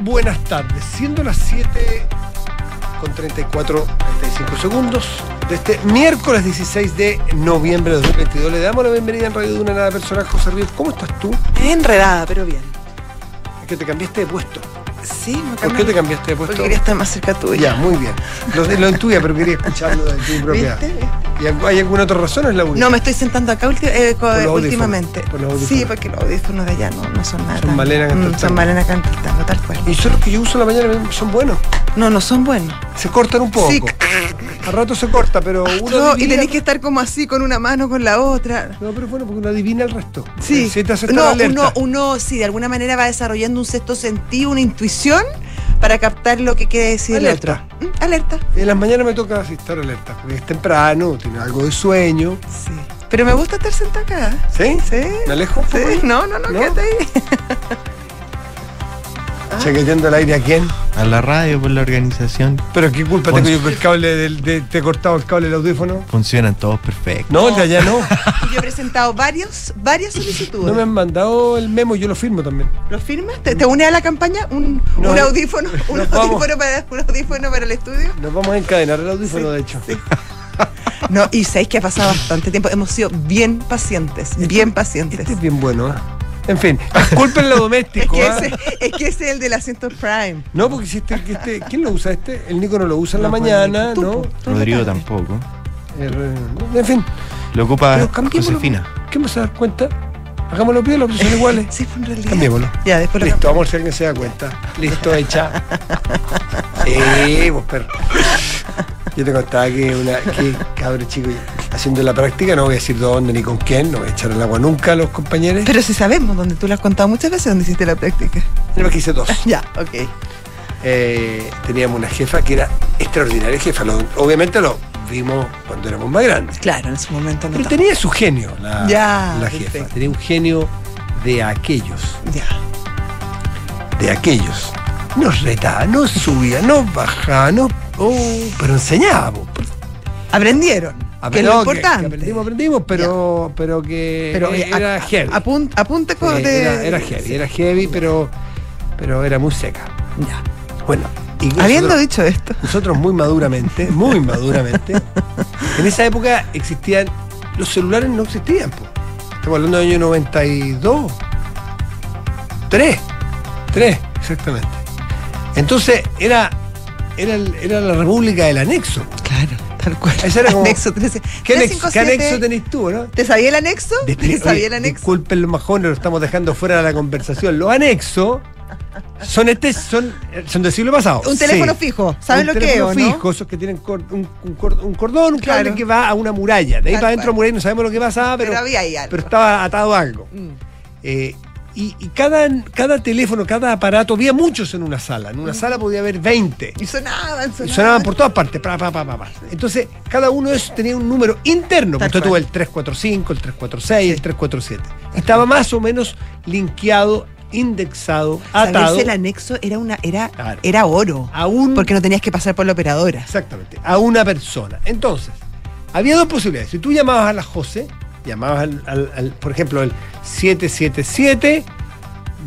buenas tardes. Siendo las 7 con 34, 35 segundos de este miércoles 16 de noviembre de 2022, le damos la bienvenida en Radio de una nada personal, José Ríos. ¿Cómo estás tú? Enredada, pero bien. Es que te cambiaste de puesto. Sí, me ¿Por qué te cambiaste de puesto? Porque quería estar más cerca tuya. Ya, muy bien. Lo, lo intuía, pero quería escucharlo de tu propia. ¿Viste? ¿Y hay alguna otra razón o es la única? No, me estoy sentando acá ulti- eh, Por los últimamente. por los sí, porque los audífonos de allá no, no son nada. Son Malena Mm, Canteltango. Son Malena Canteltango, tal cual. Y son los que yo uso en la mañana son buenos. No, no son buenos. Se cortan un poco. Sí. A rato se corta, pero uno No, y adivina- tenés que estar como así, con una mano, con la otra. No, pero bueno, porque uno adivina el resto. Sí. Si te hace no, uno, uno, sí, de alguna manera va desarrollando un sexto sentido, una intuición para captar lo que quiere decir Alerta. el otro. Mm, Alerta. En las mañanas me toca así estar alerta, porque es temprano, tiene algo de sueño. Sí. Pero me gusta estar sentada acá. ¿Sí? Sí. ¿Me alejo? Sí. No, no, no, ¿No? quédate ahí. Chaqueteando el aire a quién. A la radio, por la organización. Pero qué culpa Pues- tengo yo el cable del, de, te he cortado el cable del audífono. Funcionan todos perfectos. No, de allá no. Y yo he presentado varios, varias solicitudes. No me han mandado el memo, yo lo firmo también. ¿Lo firmas? ¿Te, te une a la campaña? ¿Un, No. un audífono? ¿Un Nos vamos. audífono, para, ¿Un audífono para el estudio? Nos vamos a encadenar el audífono, de hecho. No, y sabéis que ha pasado bastante tiempo. Hemos sido bien pacientes, bien pacientes. Este es bien bueno, ¿eh? En fin, disculpen lo Es doméstico. que, ¿ah? ese, es que ese es el del asiento Prime. No, porque si este, que este- ¿quién lo usa este? El Nico no lo usa en la No, pues, mañana, tú, ¿no? Rodrigo tampoco. Eh, En fin, Lo ocupa. Josefina. ¿Qué me se da cuenta? Hagámoslo bien, los son iguales. Sí, fue en realidad. Cambiémoslo. Ya, después lo Listo, vamos a ver si alguien se da cuenta. Listo, hecha. Eh, vos perro. Yo te contaba que una que cabrón chico haciendo la práctica, no voy a decir dónde ni con quién, no voy a echar el agua nunca a los compañeros. Pero si sabemos, donde tú lo has contado muchas veces, donde hiciste la práctica. Yo me hice dos. Ya, ok. Eh, teníamos una jefa que era extraordinaria jefa. Lo- obviamente lo vimos cuando éramos más grandes. Claro, en su momento no Pero tenía su genio, la, Ya, la jefa. perfecto. Tenía un genio de aquellos. Ya. de aquellos. Nos retaba, nos subía, nos bajaba, nos, oh, pero enseñaba. po. Aprendieron. Que lo importante. aprendimos, aprendimos, pero, pero que Pero eh, era a- heavy. apun- apunte con Sí, de- era, era heavy, era heavy, pero, pero era muy seca. Ya. Bueno, y Habiendo nosotros, dicho esto. nosotros muy maduramente, muy maduramente, en esa época existían, los celulares no existían. po. Estamos hablando del año 92. 3. 3, exactamente. Entonces era, era, era la República del Anexo. Claro, tal cual. Ese era como- Anexo 13. ¿Qué anexo, qué 357? anexo tenés tú, no? ¿Te sabía el anexo? ¿Te Oye, sabía el anexo? Disculpen los majones, lo estamos dejando fuera de la conversación. Los anexos son este, son, son del siglo pasado. Un teléfono Sí. fijo. ¿Saben un lo que es teléfono o no? fijo, esos que tienen cor- un, un cor- un cordón, un cable Claro. que va a una muralla. De ahí para adentro muralla no sabemos lo que pasaba, pero, Pero había ahí algo. pero estaba atado a algo. Mm. Eh, y y cada, cada teléfono, cada aparato, había muchos en una sala. En una sala podía haber 20. Y sonaban, Y sonaban. sonaban por todas partes. pa, pa, pa, pa, pa. Entonces, cada uno de esos tenía un número interno. Tal Usted cual. tuvo el 345, el 346, el 347. Estaba más o menos linkeado, indexado, atado Saberse el anexo era una era, Claro. era oro. a un. Porque no tenías que pasar por la operadora. Exactamente, a una persona. Entonces, había dos posibilidades. Si tú llamabas a la José, llamabas al, al- al, por ejemplo, el 777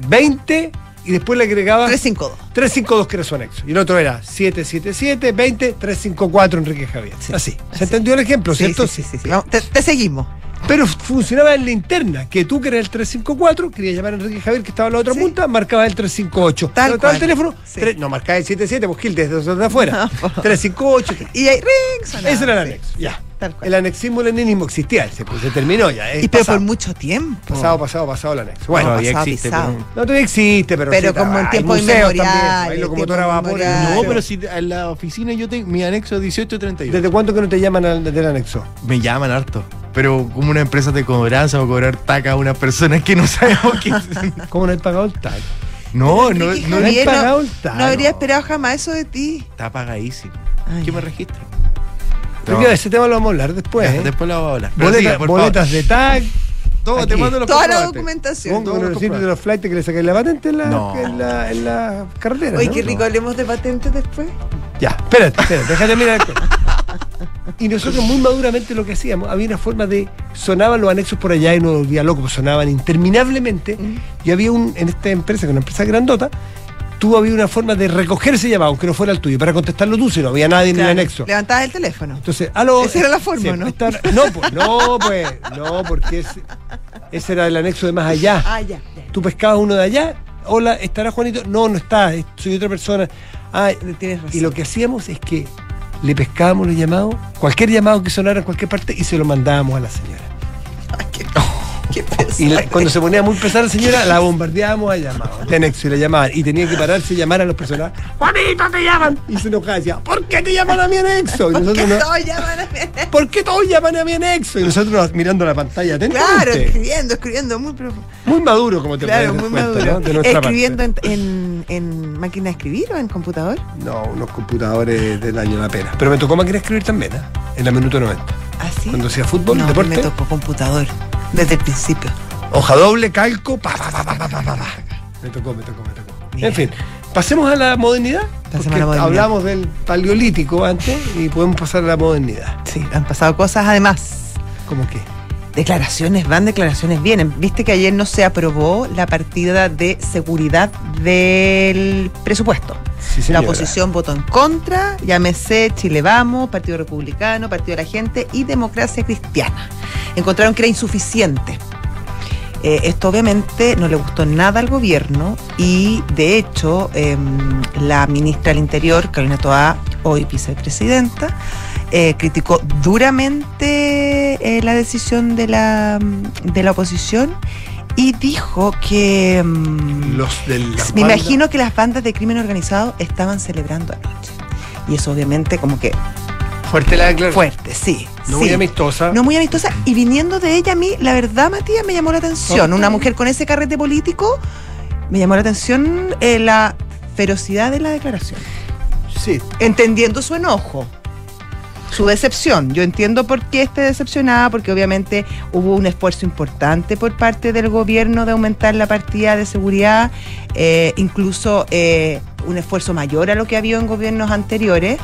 20 y después le agregabas 352. 352 que era su anexo. Y el otro era 777 20 354 Enrique Javier. Sí, así. así. ¿Se entendió el ejemplo, Sí, cierto? sí, sí, sí. Vamos, te, te seguimos. Pero funcionaba en la interna, que tú que eras el 354, querías llamar a Enrique Javier que estaba en la otra punta, marcabas el 358. Tal estaba el cual. teléfono, no marcaba el 77, pues Gil desde de afuera. No. 358. Y ahí, ring, sonaba. Ese era el anexo, ya. Tal cual. El anexismo leninismo existía, se, se terminó ya. es y pero pasado. por mucho tiempo. Pasado, pasado, pasado el anexo. Bueno, No, todavía pasado, existe. pero- no todavía existe, pero. Pero sí, como en inmemoriales, también, Hay locomotora vapor. No, no, pero si en la oficina yo tengo mi anexo 1838. ¿Desde cuánto que no te llaman al, del anexo? Me llaman harto. Pero como una empresa de cobranza o cobrar taca a una persona que no sabemos qué ¿Cómo no has pagado el tag? No, no, no, le Javier, he pagado el no, tag, no habría no. esperado jamás eso de ti. está pagadísimo. Ay. ¿Qué me registro? Pero No. ese tema lo vamos a hablar después. Ya, ¿eh? Después lo vamos a hablar. Pero Boleta- siga, por favor. boletas de tag. Todo, te mando los Toda la documentación. Con los de los flights que le sacáis la patente en la, No. en la, en la carretera. Oye, ¿no? qué rico, hablemos de patentes después. Ya, espérate, espérate, déjate mirar. Y nosotros muy maduramente lo que hacíamos, había una forma de, sonaban los anexos por allá y nos volvía loco, pues sonaban interminablemente. Mm. Y había un, en esta empresa, que es una empresa grandota, tú había una forma de recoger ese llamado, aunque no fuera el tuyo, para contestarlo tú, si no había nadie en el anexo. Levantabas el teléfono. Entonces, aló. Esa era la forma, Sí, ¿no? no, pues, no, pues, no, porque ese, ese era el anexo de más allá. Ah, ya. ya. Tú pescabas uno de allá, hola, ¿estará Juanito? No, no está, es- soy otra persona. Ah, Tienes razón. y lo que hacíamos es que le pescábamos los llamados, cualquier llamado que sonara en cualquier parte, y se lo mandábamos a la señora. Ay, qué, qué. Y la- cuando se ponía muy pesada la señora, la bombardeábamos a llamados de anexo y la llamaban. Y tenía que pararse y llamar a los personajes. ¡Juanito, te llaman! Y se enojaba y decía, ¿por qué te llaman a mi anexo? Y ¿Por qué todos llaman a mí? ¿Por qué todos llaman a mi anexo? Y nosotros nos- mirando la pantalla Claro, atentamente. escribiendo, escribiendo muy profundo. Muy maduro, como te Claro, muy cuenta, maduro. ¿no? De nuestra ¿Escribiendo en, en, en máquina de escribir o en computador? No, unos computadores del año la pena. Pero me tocó máquina de escribir también, ¿eh? En la minuto 90. ¿Así? Cuando hacía fútbol, no, deporte. me tocó computador. Desde el principio. Hoja doble, calco, pa, pa, pa, pa, pa, pa pa pa. Me tocó, me tocó, me tocó. En fin, pasemos a la modernidad. Pasemos a la modernidad. Hablamos del paleolítico antes y podemos pasar a la modernidad. Sí, han pasado cosas además. ¿Cómo qué? Declaraciones van, declaraciones vienen. Viste que ayer no se aprobó la partida de seguridad del presupuesto. Sí, La oposición votó en contra, llámese Chile Vamos, Partido Republicano, Partido de la Gente y Democracia Cristiana. Encontraron que era insuficiente. Eh, esto obviamente no le gustó nada al gobierno y de hecho em, la ministra del Interior, Carolina Toá, hoy vicepresidenta, eh, criticó duramente eh, la decisión de la, de la oposición y dijo que... em, Los me imagino que las bandas de crimen organizado estaban celebrando anoche. Y eso obviamente como que Fuerte la declaración. fuerte, sí. No sí. muy amistosa. No muy amistosa. Y viniendo de ella a mí, la verdad, Matías, me llamó la atención. Una mujer con ese carrete político, me llamó la atención eh, la ferocidad de la declaración. Sí. Entendiendo su enojo. Su decepción. Yo entiendo por qué esté decepcionada, porque obviamente hubo un esfuerzo importante por parte del gobierno de aumentar la partida de seguridad, eh, incluso eh, un esfuerzo mayor a lo que había en gobiernos anteriores.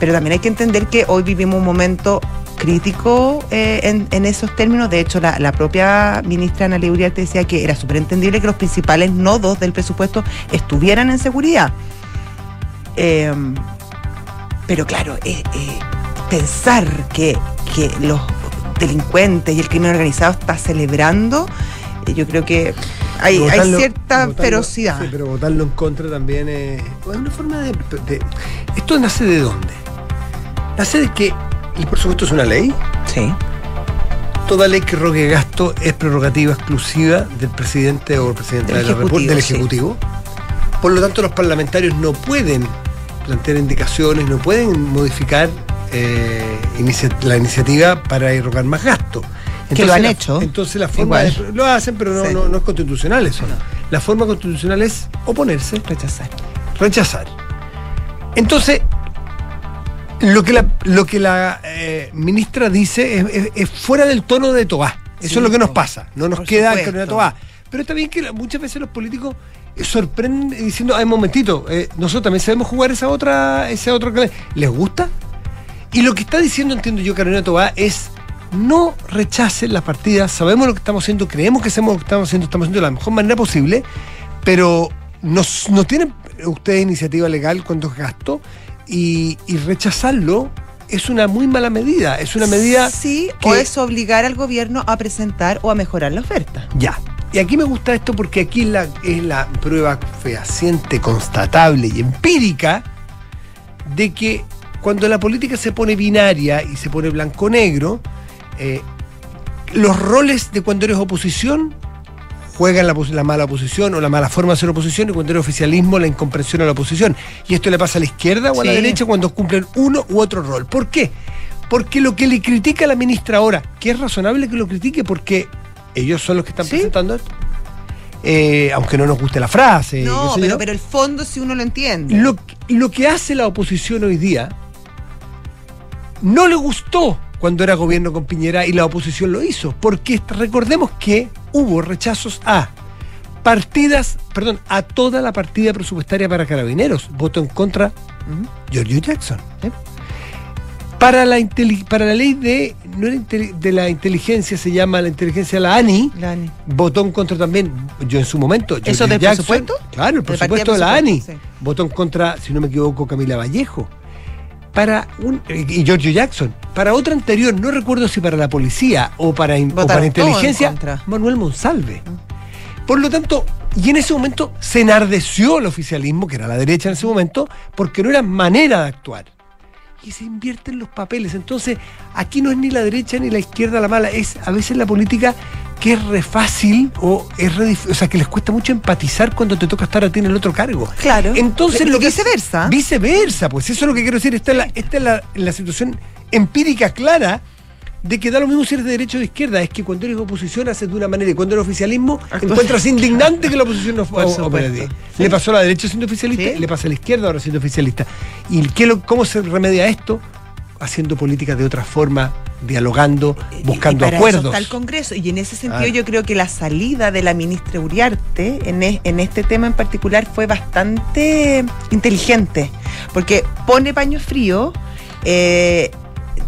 Pero también hay que entender que hoy vivimos un momento crítico eh, en, esos términos. De hecho, la, propia ministra Ana Uriarte decía que era súper entendible que los principales nodos del presupuesto estuvieran en seguridad. Pero claro, eh, eh, pensar que, que los delincuentes y el crimen organizado está celebrando, eh, yo creo que hay, cierta votarlo- ferocidad. Sí, pero votarlo en contra también es, es una forma de, de- ¿Esto nace de dónde? Nace de que el presupuesto es una ley. Sí. Toda ley que rogue gasto es prerrogativa exclusiva del presidente o presidenta Del de la República, del Ejecutivo, Ejecutivo. Por lo tanto, los parlamentarios no pueden plantear indicaciones, no pueden modificar eh, inicia- la iniciativa para irrogar más gasto. Que lo han la- hecho. Entonces la forma de- lo hacen, pero no, Sí. no- no es constitucional eso. La forma constitucional es oponerse, Rechazar. rechazar. Entonces, lo que la, lo que la eh, ministra dice es, es- es fuera del tono de Tobá. Eso Sí, es lo que nos pasa. No nos queda supuesto. Carolina Tobá. Pero está bien que muchas veces los políticos eh, sorprenden diciendo, ay, momentito, eh, nosotros también sabemos jugar esa otra, ese otro que ¿Les gusta? Y lo que está diciendo, entiendo yo, Carolina Tobá, es no rechacen las partidas, sabemos lo que estamos haciendo, creemos que hacemos lo que estamos haciendo, estamos haciendo de la mejor manera posible, pero no, no tienen ustedes iniciativa legal cuando es gasto y, y rechazarlo es una muy mala medida, es una medida Sí, o que- es obligar al gobierno a presentar o a mejorar la oferta. ya. Y aquí me gusta esto porque aquí es la, es la prueba fehaciente, constatable y empírica de que cuando la política se pone binaria y se pone blanco-negro, eh, los roles de cuando eres oposición juegan la, la mala oposición o la mala forma de ser oposición y cuando eres oficialismo la incomprensión a la oposición. Y esto le pasa a la izquierda o a la derecha cuando cumplen uno u otro rol. ¿Por qué? Porque lo que le critica a la ministra ahora, que es razonable que lo critique porque ellos son los que están Sí. presentando esto, eh, aunque no nos guste la frase. no, pero, el fondo si uno lo entiende. lo, lo que hace la oposición hoy día no le gustó cuando era gobierno con Piñera y la oposición lo hizo, porque recordemos que hubo rechazos a partidas, perdón, a toda la partida presupuestaria para carabineros. Voto en contra Ujú. Giorgio Jackson. Para la, para la ley de, no de la inteligencia, se llama la inteligencia la ANI, Lani. votó en contra también, yo en su momento. ¿Eso del Jackson, presupuesto? Claro, el presupuesto de la ANI. sí. Votó en contra, si no me equivoco, Camila Vallejo. Para un, y Giorgio Jackson. Para otra anterior, no recuerdo si para la policía o para, o para inteligencia. Manuel Monsalve. Por lo tanto, y en ese momento se enardeció el oficialismo, que era la derecha en ese momento, porque no era manera de actuar. Y se invierten los papeles. Entonces, aquí no es ni la derecha ni la izquierda la mala, es a veces la política que es re fácil o es re o sea, que les cuesta mucho empatizar cuando te toca estar a ti en el otro cargo. Claro. Entonces, Y lo que viceversa. Viceversa, pues eso es lo que quiero decir. Esta es la, esta es la, la situación empírica clara de que da lo mismo si eres de derecha o de izquierda. Es que cuando eres oposición haces de una manera y cuando eres oficialismo encuentras indignante que la oposición no opere. Sí. Le pasó a la derecha siendo oficialista Sí. y le pasa a la izquierda ahora siendo oficialista. ¿Y qué lo- cómo se remedia esto? Haciendo políticas de otra forma, dialogando, buscando y para acuerdos. Eso está el Congreso. Y en ese sentido Claro. yo creo que la salida de la ministra Uriarte en, e- en este tema en particular fue bastante inteligente, porque pone paño frío, eh,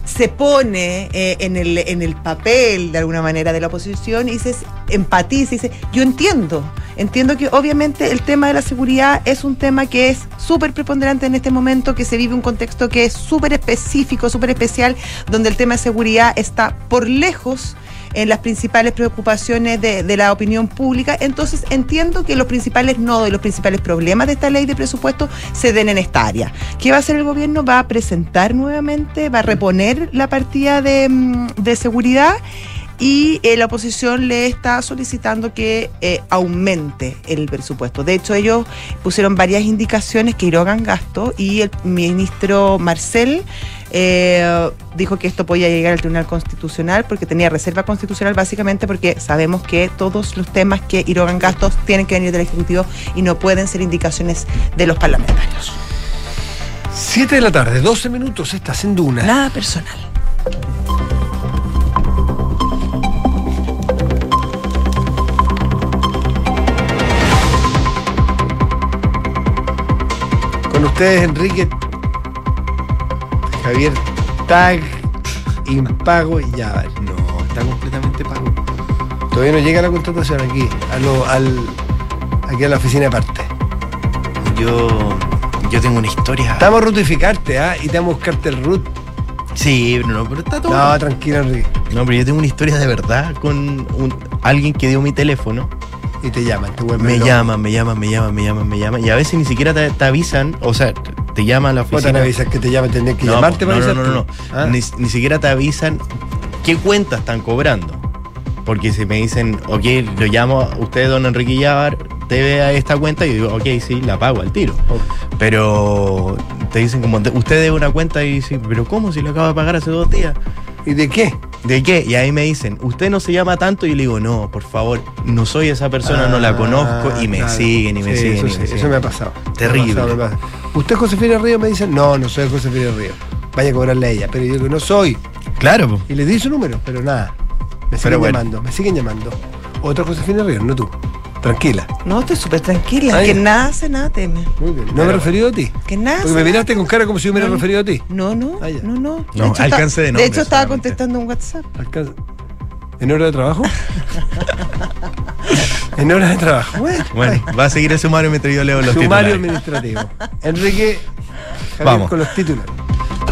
se pone eh, en, el, en el papel de alguna manera de la oposición y se empatiza y dice, yo entiendo, entiendo que obviamente el tema de la seguridad es un tema que es súper preponderante en este momento, que se vive un contexto que es súper específico, súper especial, donde el tema de seguridad está por lejos en las principales preocupaciones de, de la opinión pública. Entonces entiendo que los principales nodos y los principales problemas de esta ley de presupuesto se den en esta área. ¿Qué va a hacer el gobierno? Va a presentar nuevamente, va a reponer la partida de, mm, de seguridad. Y eh, la oposición le está solicitando que eh, aumente el presupuesto. De hecho, ellos pusieron varias indicaciones que erogan gasto y el ministro Marcel eh, dijo que esto podía llegar al Tribunal Constitucional porque tenía reserva constitucional básicamente porque sabemos que todos los temas que erogan gastos tienen que venir del Ejecutivo y no pueden ser indicaciones de los parlamentarios. 7 de la tarde, 12 minutos, estás en Duna. Nada personal. Ustedes, Enrique Javier Tag, Impago y ya, vale. No, está completamente pago. Todavía no llega la contratación aquí, a lo- al, aquí a la oficina aparte. Yo, yo tengo una historia. Te vamos a rutificarte, ¿ah? Y te vamos a buscarte el root. Sí, pero no, pero está todo. No, tranquilo, Enrique. No, pero yo tengo una historia de verdad con un- alguien que dio mi teléfono. Y te llaman, te vuelven Me llaman, me llaman, me llaman, me llaman, me llaman. Y a veces ni siquiera te, te avisan, o sea, te- te llama a la Vos te oficina. avisas que te llaman, tendrías que No, llamarte no, para no, no, no, no. Ah. Ni, ni siquiera te avisan qué cuenta están cobrando. Porque si me dicen, ok, lo llamo, usted, don Enrique Llávar, debe a esta cuenta, y yo digo, ok, sí, la pago al tiro. Oh. Pero te dicen como, usted debe una cuenta y dice, pero ¿cómo si lo acabo de pagar hace dos días? ¿Y de qué? ¿De qué? Y ahí me dicen, usted no se llama tanto, y yo le digo, no, por favor, no soy esa persona, no la Ah, conozco, y me claro. siguen, y me Sí, siguen, Eso, y sí, me eso siguen. me ha pasado. Terrible. Me ha pasado, me ha pasado. ¿Usted es Josefina Río? Me dicen, no, no soy Josefina Río. Vaya a cobrarle a ella. Pero yo digo, no soy. Claro, po. Y le di su número, pero nada. Me siguen bueno. llamando, me siguen llamando. Otra Josefina Río, no tú. Tranquila. No, estoy súper tranquila. Ay. Que nada hace nada teme. Muy bien. ¿No me he referido a ti? Que nada Porque hace me nada miraste con cara como si yo me hubiera No. referido a ti. No, no, Ah, no, no. No, hecho, alcance está- de nombre hecho, estaba solamente. contestando un WhatsApp. ¿En hora de trabajo? en hora de trabajo. Bueno, Bueno, va a seguir el sumario mientras yo leo los sumario titulares. administrativo. Enrique, Javier Vamos. con los títulos.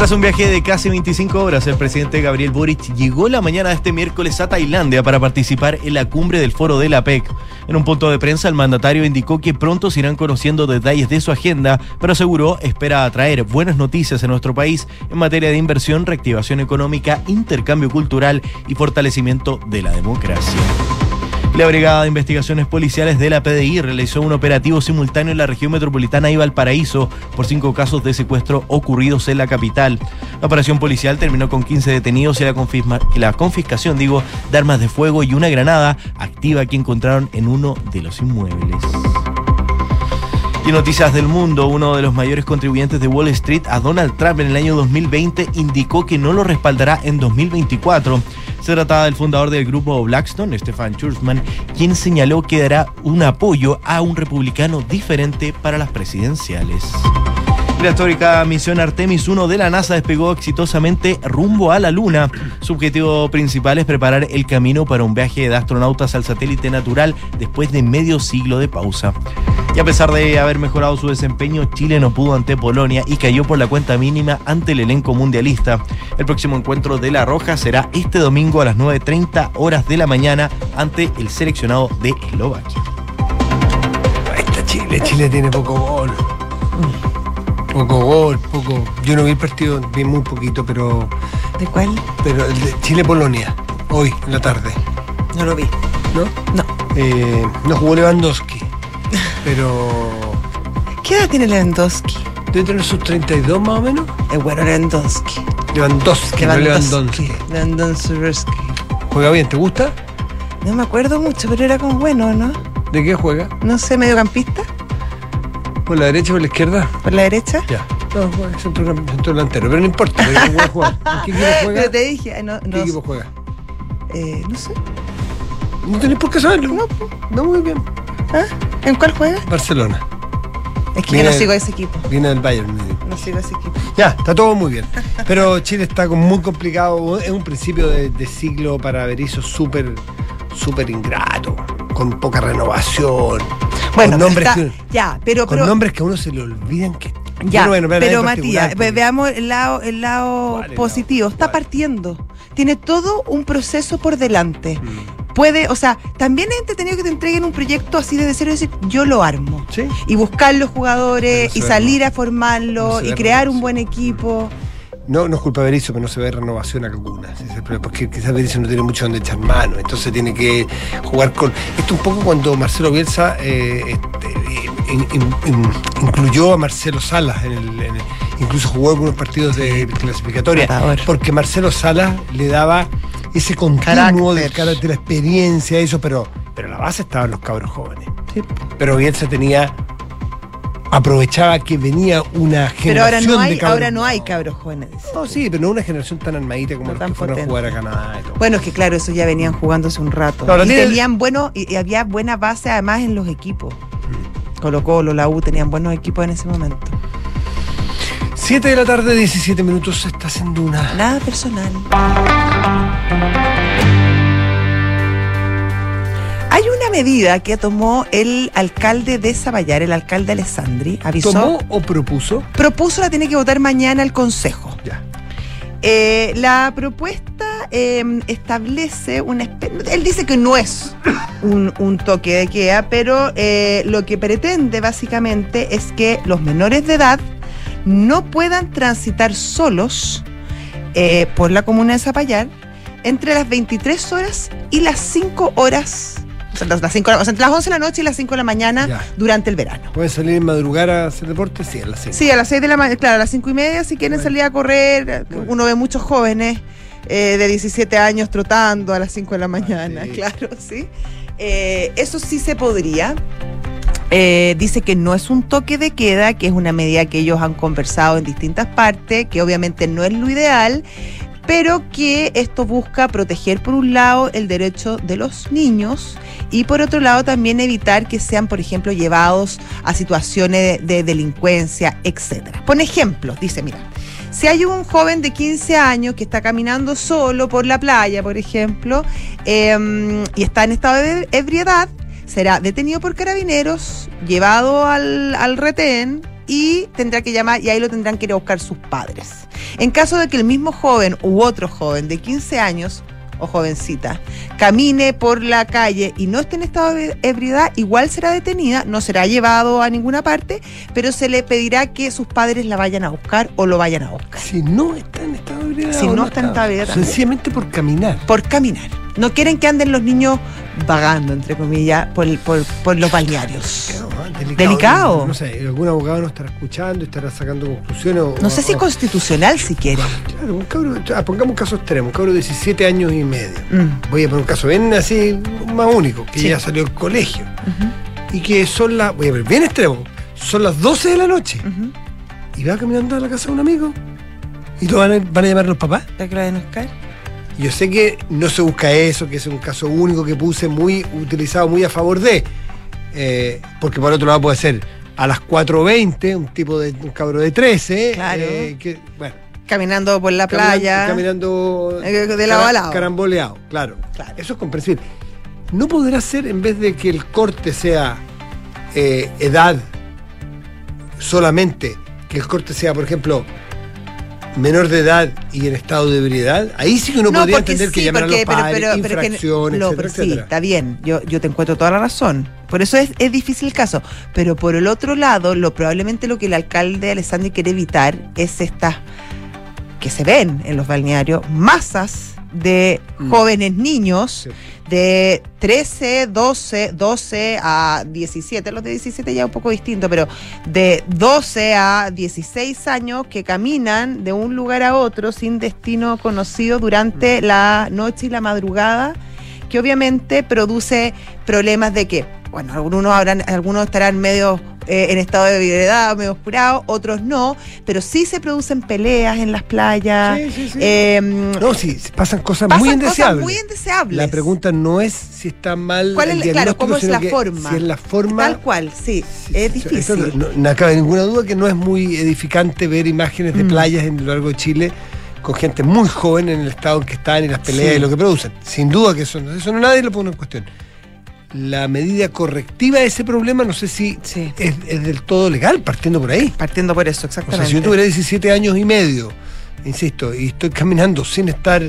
Tras un viaje de casi 25 horas, el presidente Gabriel Boric llegó la mañana de este miércoles a Tailandia para participar en la cumbre del foro de la PEC. En un punto de prensa, el mandatario indicó que pronto se irán conociendo detalles de su agenda, pero aseguró espera atraer buenas noticias en nuestro país en materia de inversión, reactivación económica, intercambio cultural y fortalecimiento de la democracia. La Brigada de Investigaciones Policiales de la PDI realizó un operativo simultáneo en la región metropolitana y Valparaíso por cinco casos de secuestro ocurridos en la capital. La operación policial terminó con 15 detenidos y la, confiscación, de armas de fuego y una granada activa que encontraron en uno de los inmuebles. Y noticias del mundo, uno de los mayores contribuyentes de Wall Street a Donald Trump en el año 2020 indicó que no lo respaldará en 2024. Se trataba del fundador del grupo Blackstone, Stefan Schwarzman, quien señaló que dará un apoyo a un republicano diferente para las presidenciales. La histórica misión Artemis 1 de la NASA despegó exitosamente rumbo a la Luna. Su objetivo principal es preparar el camino para un viaje de astronautas al satélite natural después de medio siglo de pausa. Y a pesar de haber mejorado su desempeño, Chile no pudo ante Polonia y cayó por la cuenta mínima ante el elenco mundialista. El próximo encuentro de La Roja será este domingo a las 9.30 horas de la mañana ante el seleccionado de Eslovaquia. Ahí está Chile, Chile tiene poco gol. Poco gol, poco. Yo no vi el partido, vi muy poquito, pero. ¿De cuál? Pero el de Chile-Polonia, hoy, en la tarde. No lo vi. ¿No? No. Eh, no jugó Lewandowski. Pero. ¿Qué edad tiene Lewandowski? Debe tener sus 32 más o menos. Es bueno Lewandowski. Lewandowski, no Lewandowski. Lewandowski. ¿Juega bien? ¿Te gusta? No me acuerdo mucho, pero era como bueno, ¿no? ¿De qué juega? No sé, mediocampista. ¿Por la derecha o por la izquierda? ¿Por la derecha? Ya. No, juega centro, centro delantero, pero no importa. igual juega. ¿En qué equipo juega? Pero te dije, no, ¿En no, qué equipo juega? eh, no sé. No tenés por qué saberlo. No, No, muy bien. ¿Ah? ¿En cuál juega? Barcelona. Es que yo no sigo a ese equipo. Viene del Bayern. No sigo a ese equipo. Ya, está todo muy bien. Pero Chile está muy complicado. Es un principio de, de siglo para Berizzo súper, súper ingrato. Con poca renovación. Bueno, con nombres, está- que, ya, pero, con pero nombres que a uno se le olvidan que. Ya, no pero Matías, ve- veamos el lado, el lado ¿Cuál es el positivo. lado? Está partiendo. Tiene todo un proceso por delante. Mm. Puede, o sea, también es entretenido que te entreguen un proyecto así desde cero y decir, yo lo armo. Sí. Y buscar los jugadores no y salir a formarlo y crear un buen equipo. No, no es culpa Berizzo, pero no se ve renovación alguna. Porque quizás Berizzo no tiene mucho donde echar mano. Entonces tiene que jugar con. Esto un poco cuando Marcelo Bielsa eh, este, in- in- in- incluyó a Marcelo Salas en el. en el- incluso jugó algunos partidos de clasificatoria. Porque Marcelo Salas le daba ese continuo de, de la experiencia, eso, pero, pero la base estaban los cabros jóvenes. Pero Bielsa tenía. Aprovechaba que venía una generación Pero ahora no hay, de cabros ahora no hay cabros jóvenes. no, sí, pero no una generación tan armadita como No los tan que fueron a jugar a Canadá y todo. Bueno, es que claro, eso ya venían jugándose un rato. Y tenían bueno, y, y había buena base además en los equipos. Colo Colo, la U tenían buenos equipos en ese momento. 7 de la tarde, 17 minutos, se está haciendo una. Nada personal. Medida que tomó el alcalde de Sabayar, el alcalde Alessandri, avisó, ¿Tomó o propuso? propuso la tiene que votar mañana el Consejo. Ya. Eh, la propuesta eh, establece una Él dice que no es un, un toque de queda, pero eh, lo que pretende básicamente es que los menores de edad no puedan transitar solos eh, por la comuna de Zapallar entre las 23 horas y las 5 horas. O sea, las, las cinco- o sea, entre las 11 de la noche y las 5 de la mañana Ya. durante el verano. ¿Pueden salir en madrugar a hacer deporte? Sí, a las 6. Sí, a las 6 de la mañana, claro, a las 5 y media si quieren Bueno. salir a correr. Bueno. Uno ve muchos jóvenes eh, de 17 años trotando a las 5 de la mañana, Ah, sí. claro, sí. Eh, eso sí se podría. Eh, dice que no es un toque de queda, que es una medida que ellos han conversado en distintas partes, que obviamente no es lo ideal, pero que esto busca proteger por un lado el derecho de los niños y por otro lado también evitar que sean, por ejemplo, llevados a situaciones de, de delincuencia, etcétera. Pon ejemplos, dice, mira, si hay un joven de 15 años que está caminando solo por la playa, por ejemplo, eh, y está en estado de ebriedad, será detenido por carabineros, llevado al, al retén y tendrá que llamar y ahí lo tendrán que ir a buscar sus padres. En caso de que el mismo joven u otro joven de 15 años o jovencita camine por la calle y no esté en estado de ebriedad, igual será detenida, no será llevado a ninguna parte, pero se le pedirá que sus padres la vayan a buscar o lo vayan a buscar. Si no está en estado de ebriedad. Si no está en estado de ebriedad también. Sencillamente por caminar. Por caminar. No quieren que anden los niños vagando, entre comillas, por, por- por los balnearios. Delicado. No sé, algún abogado no estará escuchando, estará sacando conclusiones. o- No sé si o- constitucional siquiera. Claro, un cabro, ah, pongamos un caso extremo, un cabro de 17 años y medio. Mm. Voy a poner un caso bien así, más único, que Sí. ya salió del colegio. Y que son las, voy a ver, bien extremo, son las 12 de la noche. Y va caminando a la casa de un amigo. Y lo van a, van a llamar los papás. ¿La que la de Oscar? Yo sé que no se busca eso, que es un caso único que puse muy utilizado muy a favor de. eh, porque por otro lado puede ser a las 4.20, un tipo de un cabro de 13, Claro. eh, que, bueno, Caminando por la playa. caminando, Eh, de lado a lado. caramboleado, claro. Claro. Eso es comprensible. ¿No podrá ser, en vez de que el corte sea eh, edad solamente, que el corte sea, por ejemplo, menor de edad y en estado de ebriedad? Ahí sí que uno podría porque entender que sí, llamarán porque- los padres, que- infracciones, no, etcétera, pero sí, etcétera. está bien, yo, yo te encuentro toda la razón. Por eso es, es difícil el caso. Pero por el otro lado, lo probablemente lo que el alcalde Alessandri quiere evitar es estas que se ven en los balnearios, masas de Mm. jóvenes niños de 13, 12, 12 a 17, los de 17 ya es un poco distinto, pero de 12 a 16 años que caminan de un lugar a otro sin destino conocido durante la noche y la madrugada, que obviamente produce problemas de que, bueno, algunos habrán, algunos estarán medio eh, en estado de ebriedad, medio oscurados, otros no, pero sí se producen peleas en las playas. Sí, sí, sí. eh, No, sí, pasan cosas pasan muy cosas indeseables. muy indeseables. La pregunta no es si está mal ¿Cuál el es, claro, cómo es la forma? Si es la forma. Tal cual, sí, es difícil. eso no, no cabe ninguna duda que no es muy edificante ver imágenes de Mm. playas en lo largo de Chile con gente muy joven en el estado en que están y las peleas y lo que producen. Sin duda que eso, eso no nadie lo pone en cuestión. La medida correctiva de ese problema no sé si Sí. es, es del todo legal, partiendo por ahí. Partiendo por eso, O exactamente. sea, si yo tuviera 17 años y medio, insisto, y estoy caminando sin estar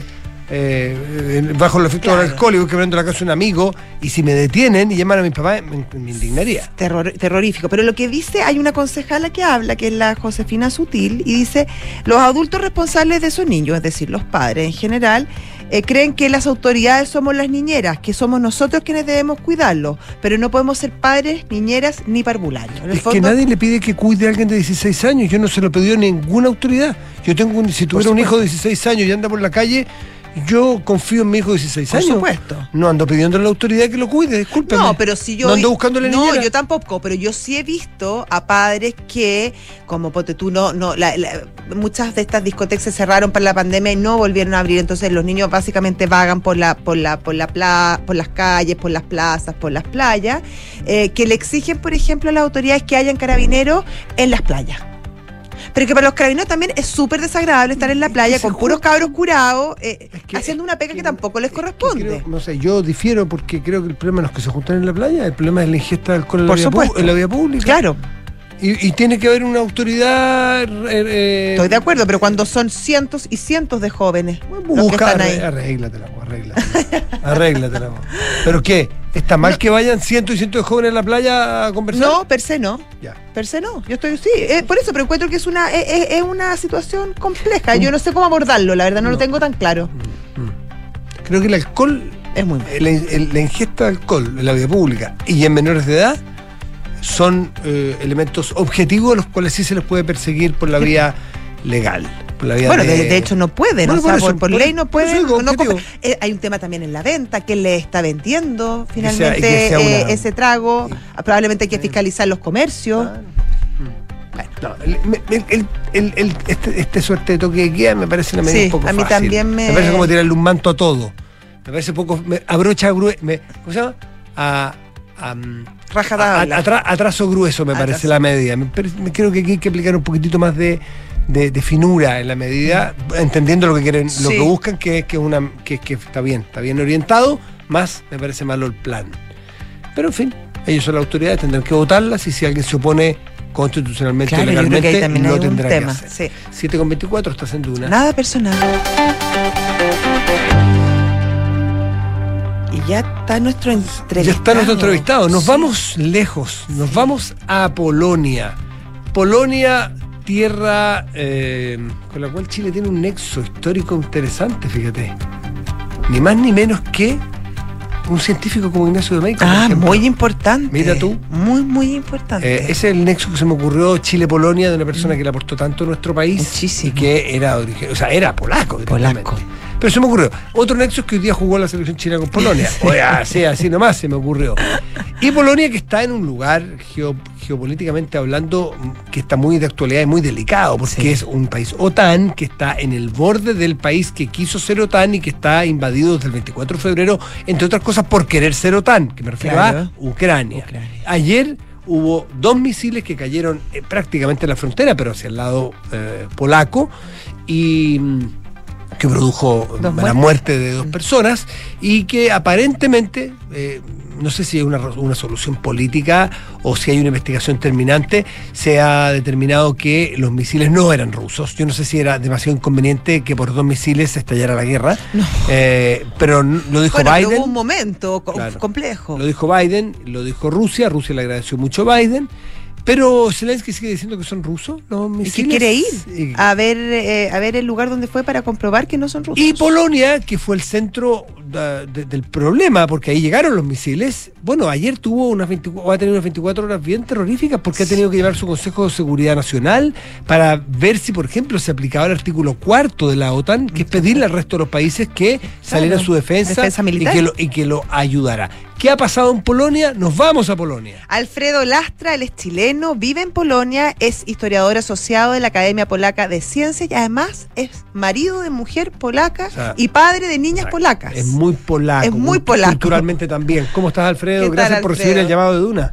eh, bajo el efecto Claro. del alcohol y voy a la casa de un amigo, y si me detienen y llaman a mi papá, me, me indignaría. Terror- terrorífico. Pero lo que dice, hay una concejala que habla, que es la Josefina Sutil, y dice, los adultos responsables de esos niños, es decir, los padres en general, eh, creen que las autoridades somos las niñeras, que somos nosotros quienes debemos cuidarlos, pero no podemos ser padres, niñeras ni parvularios. En el Es que nadie le pide que cuide a alguien de 16 años. Yo no se lo pidió ninguna autoridad. Yo tengo un- si tuviera un hijo de 16 años y anda por la calle, yo confío en mi hijo de 16 Por años. supuesto. No ando pidiendo a la autoridad que lo cuide, discúlpeme. No, pero si yo. No ando buscando la No, niñera. yo tampoco, pero yo sí he visto a padres que, como ponte tú, no, no, la- la- muchas de estas discotecas se cerraron para la pandemia y no volvieron a abrir. Entonces los niños básicamente vagan por la, por la, por la pla- por las calles, por las plazas, por las playas, eh, que le exigen, por ejemplo, a las autoridades que hayan carabineros en las playas. Pero que para los carabineros también es súper desagradable estar en la playa con puros cabros curados, eh, Es que- haciendo una pega que, que- tampoco les corresponde. creo- no sé, yo difiero porque creo que el problema no es que se juntan en la playa, el problema es la ingesta de alcohol en, Por la, vía, supuesto. en la vía pública. Claro. Y, y tiene que haber una autoridad. eh, eh, Estoy de acuerdo, pero cuando son cientos y cientos de jóvenes los que Busca, están ahí. arréglatela, arréglatela. arréglatela. ¿Pero qué? ¿Está mal que vayan cientos y cientos de jóvenes a la playa a conversar? No, per se no. Ya. Per se no. Yo estoy, sí, eh, por eso, pero encuentro que es una, es- es una situación compleja. Yo no sé cómo abordarlo, la verdad, no, lo No. tengo tan claro. Creo que el alcohol, Es muy el- la ingesta de alcohol en la vía pública y en menores de edad son eh, elementos objetivos los cuales sí se les puede perseguir por la vía legal. Por la vía Bueno, de, de hecho no pueden, Bueno, o por por, eso, por por- ley no pueden. digo, no eh, hay un tema también en la venta, que le está vendiendo finalmente y que sea eh, ese trago. Probablemente hay que fiscalizar los comercios. No, el, me- el- el- el- el- este, este suerte de toque de queda me parece una medida Sí, un poco a mí fácil. también me- Me parece como tirarle un manto a todo. Me parece poco. Me, abrocha grueso. ¿Cómo se llama? A, Rajatabla. a- atra- atraso grueso me parece la medida. Me creo que aquí hay que aplicar un poquitito más de, de- de finura en la medida, entendiendo lo que quieren, lo que buscan, que es que, es una, que, que está bien, está bien orientado, más me parece malo el plan. Pero en fin, ellos son las autoridades, tendrán que votarlas y si alguien se opone constitucionalmente Claro, legalmente, lo un tendrá tema. que hacer. Sí. 7 con 24 estás en duda. Nada personal. Y ya está nuestro entrevistado. Ya está nuestro entrevistado. Nos Sí. vamos lejos. Nos vamos a Polonia. Polonia, tierra eh, con la cual Chile tiene un nexo histórico interesante, fíjate. Ni más ni menos que un científico como Ignacio de Ah, muy importante. Mira tú. Muy, muy importante. Eh, ese es el nexo que se me ocurrió Chile-Polonia de una persona que le aportó tanto a nuestro país Muchísimo. y que era origen, o sea, era polaco. Polaco. Pero se me ocurrió. Otro nexo es que hoy día jugó la selección china con Polonia. O sea, así, así nomás se me ocurrió. Y Polonia que está en un lugar geo- geopolíticamente hablando que está muy de actualidad y muy delicado, porque Sí. es un país OTAN que está en el borde del país que quiso ser OTAN y que está invadido desde el 24 de febrero, entre otras cosas por querer ser OTAN, que me refiero Claro. a Ucrania. Ucrania. Ayer hubo dos misiles que cayeron eh, prácticamente en la frontera, pero hacia el lado eh, polaco, y mm, que produjo la muerte de dos personas y que aparentemente, eh, no sé si es una, una solución política o si hay una investigación terminante, se ha determinado que los misiles no eran rusos. Yo no sé si era demasiado inconveniente que por dos misiles estallara la guerra, Eh, pero lo dijo Bueno, pero Biden. hubo un momento Claro. complejo. Lo dijo Biden, lo dijo Rusia, Rusia le agradeció mucho a Biden, pero Zelensky sigue diciendo que son rusos los ¿Y misiles. que quiere ir Y- a ver, eh, a ver el lugar donde fue para comprobar que no son rusos? Y Polonia, que fue el centro da- de- del problema, porque ahí llegaron los misiles, bueno, ayer tuvo unas 24, va a tener unas 24 horas bien terroríficas porque ha tenido que llevar su Consejo de Seguridad Nacional para ver si, por ejemplo, se aplicaba el artículo cuarto de la OTAN, que es pedirle al resto de los países que saliera a su defensa, defensa y, que lo, y que lo ayudara. ¿Qué ha pasado en Polonia? Nos vamos a Polonia. Alfredo Lastra, él es chileno, vive en Polonia, es historiador asociado de la Academia Polaca de Ciencias y además es marido de mujer polaca O sea, y padre de niñas polacas. Es muy polaco. Es muy polaco. Culturalmente también. ¿Cómo estás, Alfredo? ¿Qué tal, Gracias por recibir el llamado de Duna.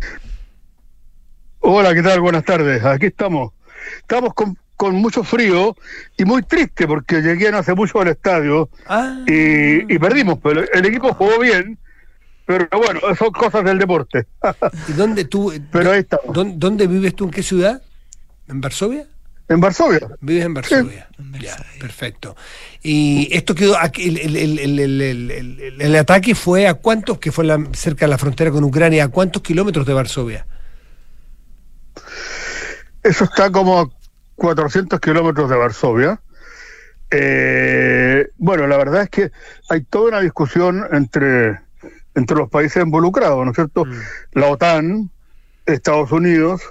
Hola, ¿qué tal? Buenas tardes. Aquí estamos. Estamos con, con mucho frío y muy triste porque llegué no hace mucho al estadio Ah. y, y perdimos, pero el equipo jugó bien. Pero bueno, son cosas del deporte. ¿Y dónde tú, Pero ahí estamos. ¿dónde, dónde vives tú? ¿En qué ciudad? ¿En Varsovia? En Varsovia. Vives en Varsovia. Ya, perfecto. Y esto quedó, aquí, el, el- el- el- el- el- el- el ataque fue a cuántos, que fue la- cerca de la frontera con Ucrania, a cuántos kilómetros de Varsovia? Eso está como a 400 kilómetros de Varsovia. Eh, bueno, la verdad es que hay toda una discusión entre, entre los países involucrados, ¿no es cierto? La OTAN, Estados Unidos,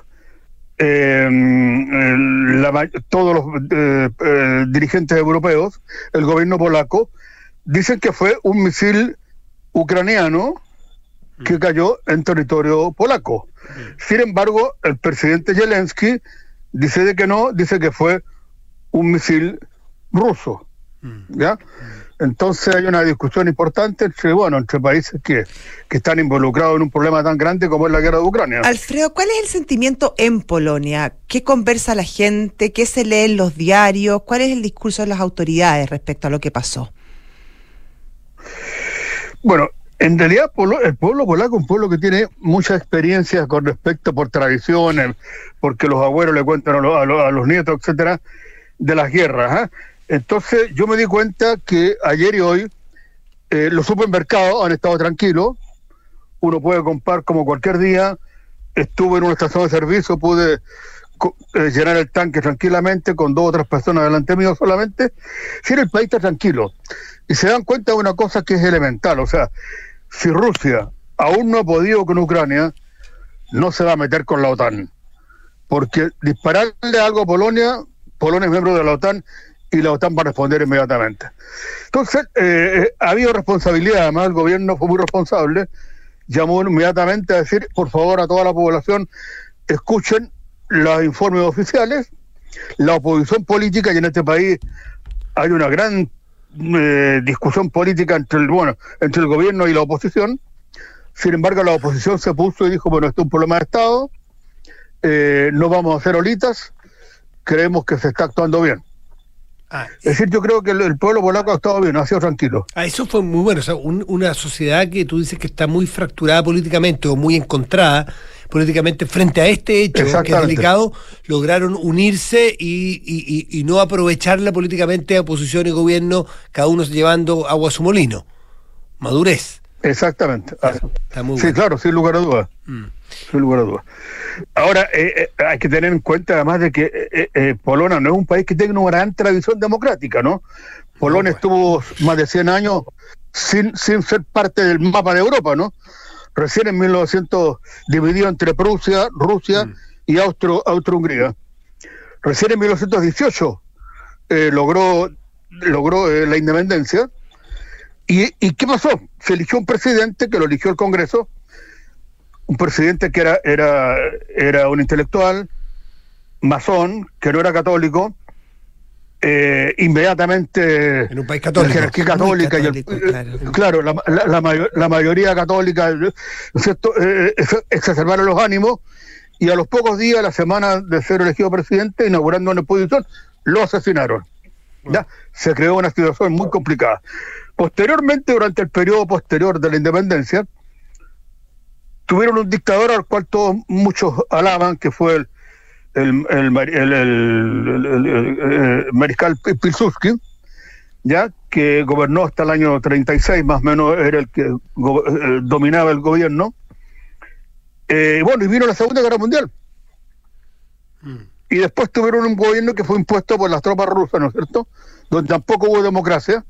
eh, la may- todos los eh, eh, dirigentes europeos, el gobierno polaco, dicen que fue un misil ucraniano que cayó en territorio polaco. Sin embargo, el presidente Zelensky dice de que no, dice que fue un misil ruso. ¿Ya? Entonces hay una discusión importante entre, bueno, entre países que, que están involucrados en un problema tan grande como es la guerra de Ucrania. Alfredo, ¿cuál es el sentimiento en Polonia? ¿Qué conversa la gente? ¿Qué se lee en los diarios? ¿Cuál es el discurso de las autoridades respecto a lo que pasó? Bueno, en realidad el pueblo polaco es un pueblo que tiene mucha experiencia con respecto por tradiciones, porque los abuelos le cuentan a, los- a los- nietos, etcétera, de las guerras. ¿ah? Entonces yo me di cuenta que ayer y hoy eh, los supermercados han estado tranquilos. Uno puede comprar como cualquier día. Estuve en una estación de servicio, pude eh, llenar el tanque tranquilamente con dos o tres personas delante mío solamente. Si el país está tranquilo. Y se dan cuenta de una cosa que es elemental. O sea, si Rusia aún no ha podido con Ucrania, no se va a meter con la OTAN. Porque dispararle algo a Polonia, Polonia es miembro de la OTAN y la OTAN va a responder inmediatamente. Entonces, eh, eh, ha habido responsabilidad, además el gobierno fue muy responsable, llamó inmediatamente a decir, por favor, a toda la población, escuchen los informes oficiales, la oposición política, y en este país hay una gran eh, discusión política entre el, bueno, entre el gobierno y la oposición. Sin embargo, la oposición se puso y dijo, bueno, esto es un problema de Estado, eh, no vamos a hacer olitas, creemos que se está actuando bien. Ah, Es decir, yo creo que el, el pueblo polaco ha estado bien, ha sido tranquilo. Ah, eso fue muy bueno. O sea, un- una sociedad que tú dices que está muy fracturada políticamente o muy encontrada políticamente frente a este hecho que es delicado, lograron unirse y, y- y- y no aprovecharla políticamente a oposición y gobierno, cada uno llevando agua a su molino. Madurez. Exactamente. Está muy sí, bueno. claro, sin lugar a dudas. Mm. Sin lugar a dudas. Ahora, eh, eh, hay que tener en cuenta además de que eh, eh, Polonia no es un país que tenga una gran tradición democrática, ¿no? Polonia estuvo más de 100 años sin, sin ser parte del mapa de Europa, ¿no? Recién en 1900 dividido entre Prusia, Rusia Mm. y Austro, Austro-Hungría. Recién en 1918 eh, logró, logró la independencia. ¿Y, ¿Y qué pasó? Se eligió un presidente que lo eligió el Congreso, un presidente que era, era, era un intelectual, masón, que no era católico, eh, inmediatamente En un país católico. la jerarquía católica y el- eh, claro. la, la- la la mayoría católica ¿no es cierto? Eh, ex- exacerbaron los ánimos y a los pocos días, la semana de ser elegido presidente, inaugurando una exposición, lo asesinaron. ¿ya? Se creó una situación muy complicada. Posteriormente, durante el periodo posterior de la independencia, tuvieron un dictador al cual todos muchos alaban, que fue el, el, el mari- el- el- el- el- el- el mariscal Pi- Pilsudski, ya que gobernó hasta el año 36, más o menos era el que eh, dominaba el gobierno. Eh, bueno, y vino la Segunda Guerra Mundial. Y después tuvieron un gobierno que fue impuesto por las tropas rusas, ¿no es cierto? Donde tampoco hubo democracia.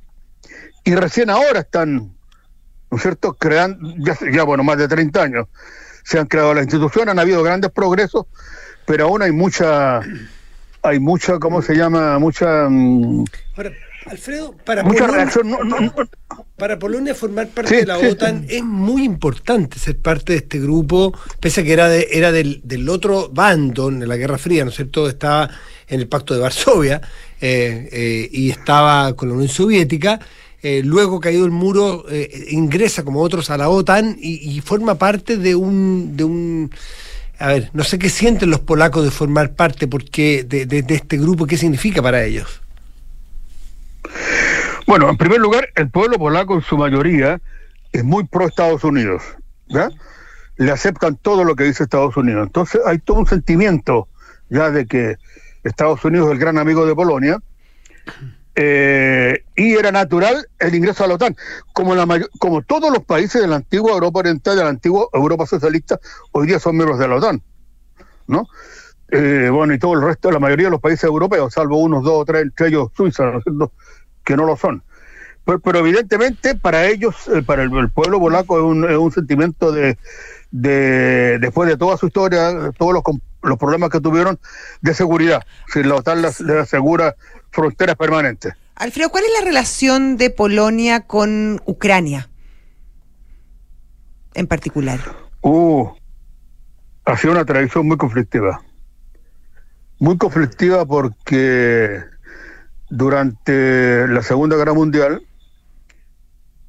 Y recién ahora están, ¿no es cierto?, creando, ya, ya bueno, más de 30 años, se han creado las instituciones, han habido grandes progresos, pero aún hay mucha, hay mucha, ¿cómo se llama? Mucha, mm, Ahora, Alfredo, para mucha Polonia, reacción. no- no- no- para Polonia formar parte Sí, de la sí, OTAN es muy importante ser parte de este grupo, pese a que era, de- era del, del otro bando en la Guerra Fría, ¿no es cierto? Estaba en el Pacto de Varsovia eh, eh, y estaba con la Unión Soviética. Eh, luego caído el muro, eh, ingresa como otros a la OTAN y, forma parte de un, de un a ver, no sé qué sienten los polacos de formar parte porque de, de- de este grupo, qué significa para ellos. Bueno, en primer lugar, el pueblo polaco en su mayoría es muy pro Estados Unidos, ¿ya? Le aceptan todo lo que dice Estados Unidos. Entonces hay todo un sentimiento ya de que Estados Unidos es el gran amigo de Polonia eh, y era natural el ingreso a la OTAN. Como, la como todos los países de la antigua Europa Oriental, de la antigua Europa Socialista, hoy día son miembros de la OTAN, ¿no? Eh, bueno, y todo el resto, la mayoría de los países europeos, salvo unos dos o tres, entre ellos Suiza, ¿no que no lo son. Pero, evidentemente para ellos, eh, para el, pueblo polaco, es un, sentimiento de, de, después de toda su historia, todos los, los problemas que tuvieron, de seguridad. Si la OTAN les, les asegura fronteras permanentes. Alfredo, ¿cuál es la relación de Polonia con Ucrania en particular? Uh, ha sido una tradición muy conflictiva. Muy conflictiva porque durante la Segunda Guerra Mundial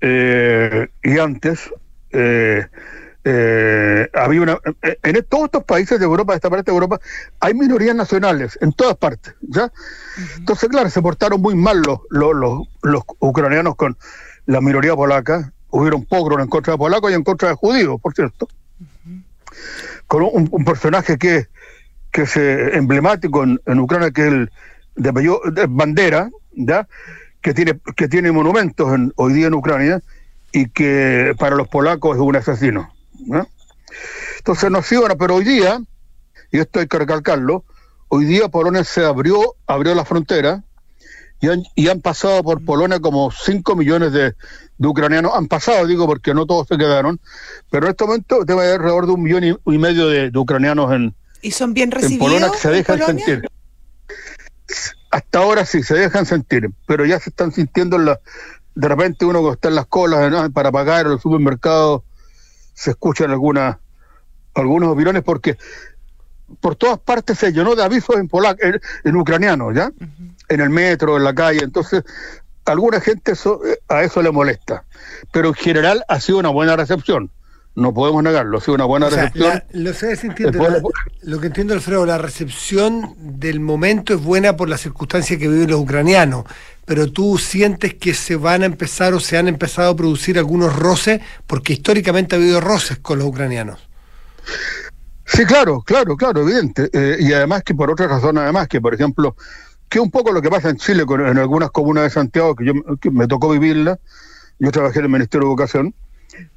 eh, y antes eh, eh, había una eh, en todos estos países de Europa, de esta parte de Europa, hay minorías nacionales en todas partes, ¿ya? Entonces, claro, se portaron muy mal los, los, los, los ucranianos con la minoría polaca. Hubieron pogrom en contra de polacos y en contra de judíos, por cierto. Con un, un personaje que, que es eh, emblemático en, en Ucrania, que es el de, apellido- de Bandera, ¿ya? Que tiene, que tiene monumentos en- hoy día en Ucrania y que para los polacos es un asesino. ¿Ya? Entonces no sí, bueno, pero hoy día, y esto hay que recalcarlo, hoy día Polonia se abrió, abrió la frontera y han, y han pasado por Polonia como 5 millones de, de ucranianos. Han pasado, digo, porque no todos se quedaron, pero en este momento debe haber alrededor de un millón y, y medio de, de ucranianos en, ¿Y son bien en recibidos? Polonia que se en dejan sentir. Hasta ahora sí, se dejan sentir, pero ya se están sintiendo en la... De repente uno que está en las colas ¿no? para pagar en los supermercados, se escuchan algunas algunas opiniones porque por todas partes se llenó de avisos en polaco, en, en ucraniano, ¿ya? En el metro, en la calle, entonces alguna gente eso, eh, a eso le molesta, pero en general ha sido una buena recepción, no podemos negarlo, ha sido una buena O sea, recepción. la- lo, entiendo, la- lo que entiendo, Alfredo, la recepción del momento es buena por las circunstancias que viven los ucranianos, pero tú sientes que se van a empezar o se han empezado a producir algunos roces, porque históricamente ha habido roces con los ucranianos. Sí, claro, claro, claro, evidente. Eh, y además que por otra razón, además que, por ejemplo, que un poco lo que pasa en Chile con, en algunas comunas de Santiago, que yo que me tocó vivirla, yo trabajé en el Ministerio de Educación,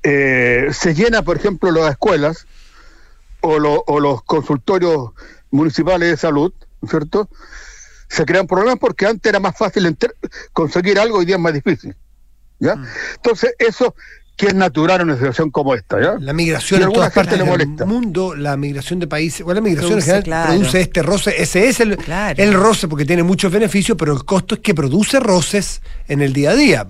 eh, se llena, por ejemplo, las escuelas o, lo- o los consultorios municipales de salud, ¿no es ¿cierto? Se crean problemas porque antes era más fácil enter- conseguir algo, hoy día es más difícil. ¿ya? Entonces, eso que es natural en una situación como esta. ¿ya? La migración Y en todas partes le del molesta. mundo, la migración de países, o la migración Produce, en general claro. produce este roce, ese es el, Claro. el roce porque tiene muchos beneficios, pero el costo es que produce roces en el día a día,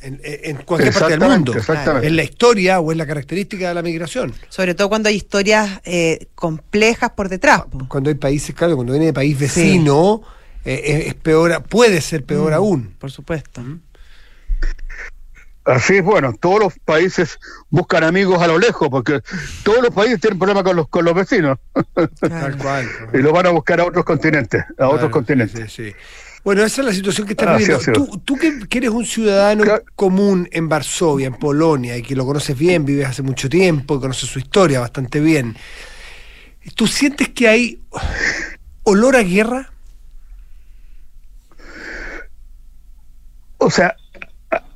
en, en cualquier parte del mundo, exactamente. en la historia o en la característica de la migración. Sobre todo cuando hay historias eh, complejas por detrás. Cuando hay países, claro, cuando viene de país vecino, eh, es, es peor, puede ser peor Mm, aún. Por supuesto. Así es, bueno, todos los países buscan amigos a lo lejos, porque todos los países tienen problemas con los, con los vecinos Claro. Tal cual. y los van a buscar a otros continentes, a otros continentes. sí, sí. Bueno, esa es la situación que estás Así viviendo. sido. Tú, tú que, que eres un ciudadano Claro. común en Varsovia, en Polonia, y que lo conoces bien, vives hace mucho tiempo, y conoces su historia bastante bien. ¿Tú sientes que hay olor a guerra? O sea,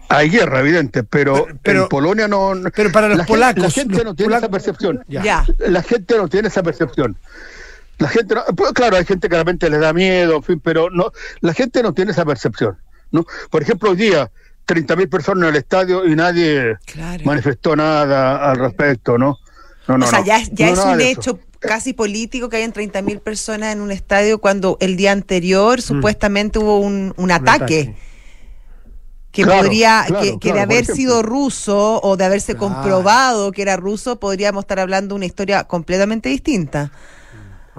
hay guerra, evidente, pero, Pero- pero- en Polonia no... no- pero para los la gente- polacos, la gente los no tiene polacos- esa percepción. Ya. La gente no tiene esa percepción. La gente no, pues, claro, hay gente que realmente le da miedo, en fin, pero no, la gente no tiene esa percepción. ¿no? Por ejemplo, hoy día, 30.000 personas en el estadio y nadie Claro. manifestó nada al respecto, ¿no? No, no, o sea, ya, es- ya es un hecho casi político que hayan 30.000 personas en un estadio cuando el día anterior supuestamente hubo un, un ataque. ataque. Que Claro, podría, claro, que, que claro, de haber sido ruso o de haberse comprobado que era ruso, podríamos estar hablando de una historia completamente distinta.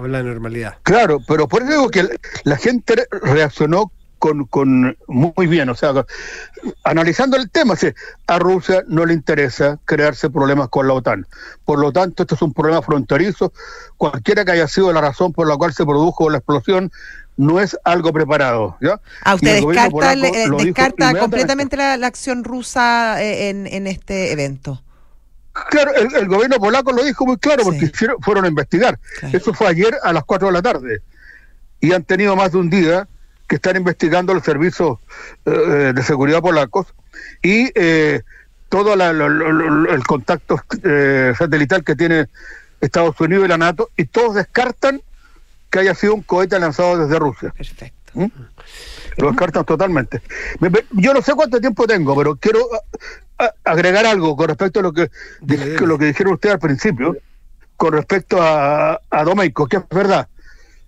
Habla de normalidad. Claro, pero por eso digo que la gente reaccionó con, con muy bien, o sea, analizando el tema, sí, a Rusia no le interesa crearse problemas con la OTAN. Por lo tanto, esto es un problema fronterizo. Cualquiera que haya sido la razón por la cual se produjo la explosión, no es algo preparado. ¿ya? Ah, usted el gobierno descarta, eh, descarta completamente la, la acción rusa eh, en, en este evento. Claro, el, el gobierno polaco lo dijo muy claro porque Sí. hicieron- fueron a investigar. Claro. Eso fue ayer a las 4 de la tarde. Y han tenido más de un día que están investigando los servicios eh, de seguridad polacos y eh, todo la- lo- lo- lo- el contacto eh, satelital que tiene Estados Unidos y la NATO y todos descartan que haya sido un cohete lanzado desde Rusia. Perfecto. ¿Mm? Lo descartan totalmente. Me- me- Yo no sé cuánto tiempo tengo, pero quiero a- a- agregar algo con respecto a lo que, lo que dijeron ustedes al principio, con respecto a, a Domeico, que es verdad.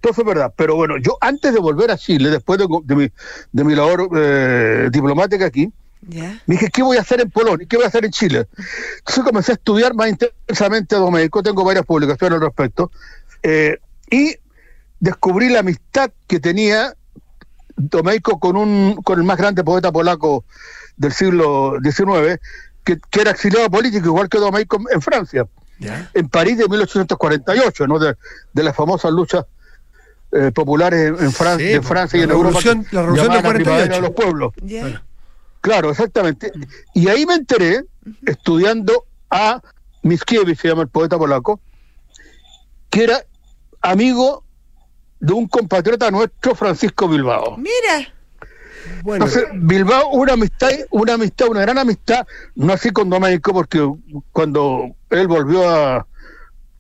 Todo es verdad. Pero bueno, yo antes de volver a Chile, después de, de mi, de mi labor eh, diplomática aquí, ¿Ya? me dije, ¿qué voy a hacer en Polonia? ¿Qué voy a hacer en Chile? Entonces comencé a estudiar más intensamente a Domeico, tengo varias publicaciones al respecto, eh, y descubrí la amistad que tenía Domeico con, un, con el más grande poeta polaco del siglo XIX, que, que era exiliado político, igual que Domeico en Francia, ¿Ya? en París de 1848, ¿no? de, de las famosas luchas eh, populares en, en Fran- Sí, de Francia y en la Europa. revolución- la revolución primavera 48. de los pueblos. Claro, exactamente. Y ahí me enteré, estudiando a Mickiewicz, se llama el poeta polaco, que era amigo de un compatriota nuestro, Francisco Bilbao. Mira, Bueno, Entonces, Bilbao, una amistad, una amistad, una gran amistad, no así con Domenico, porque cuando él volvió a,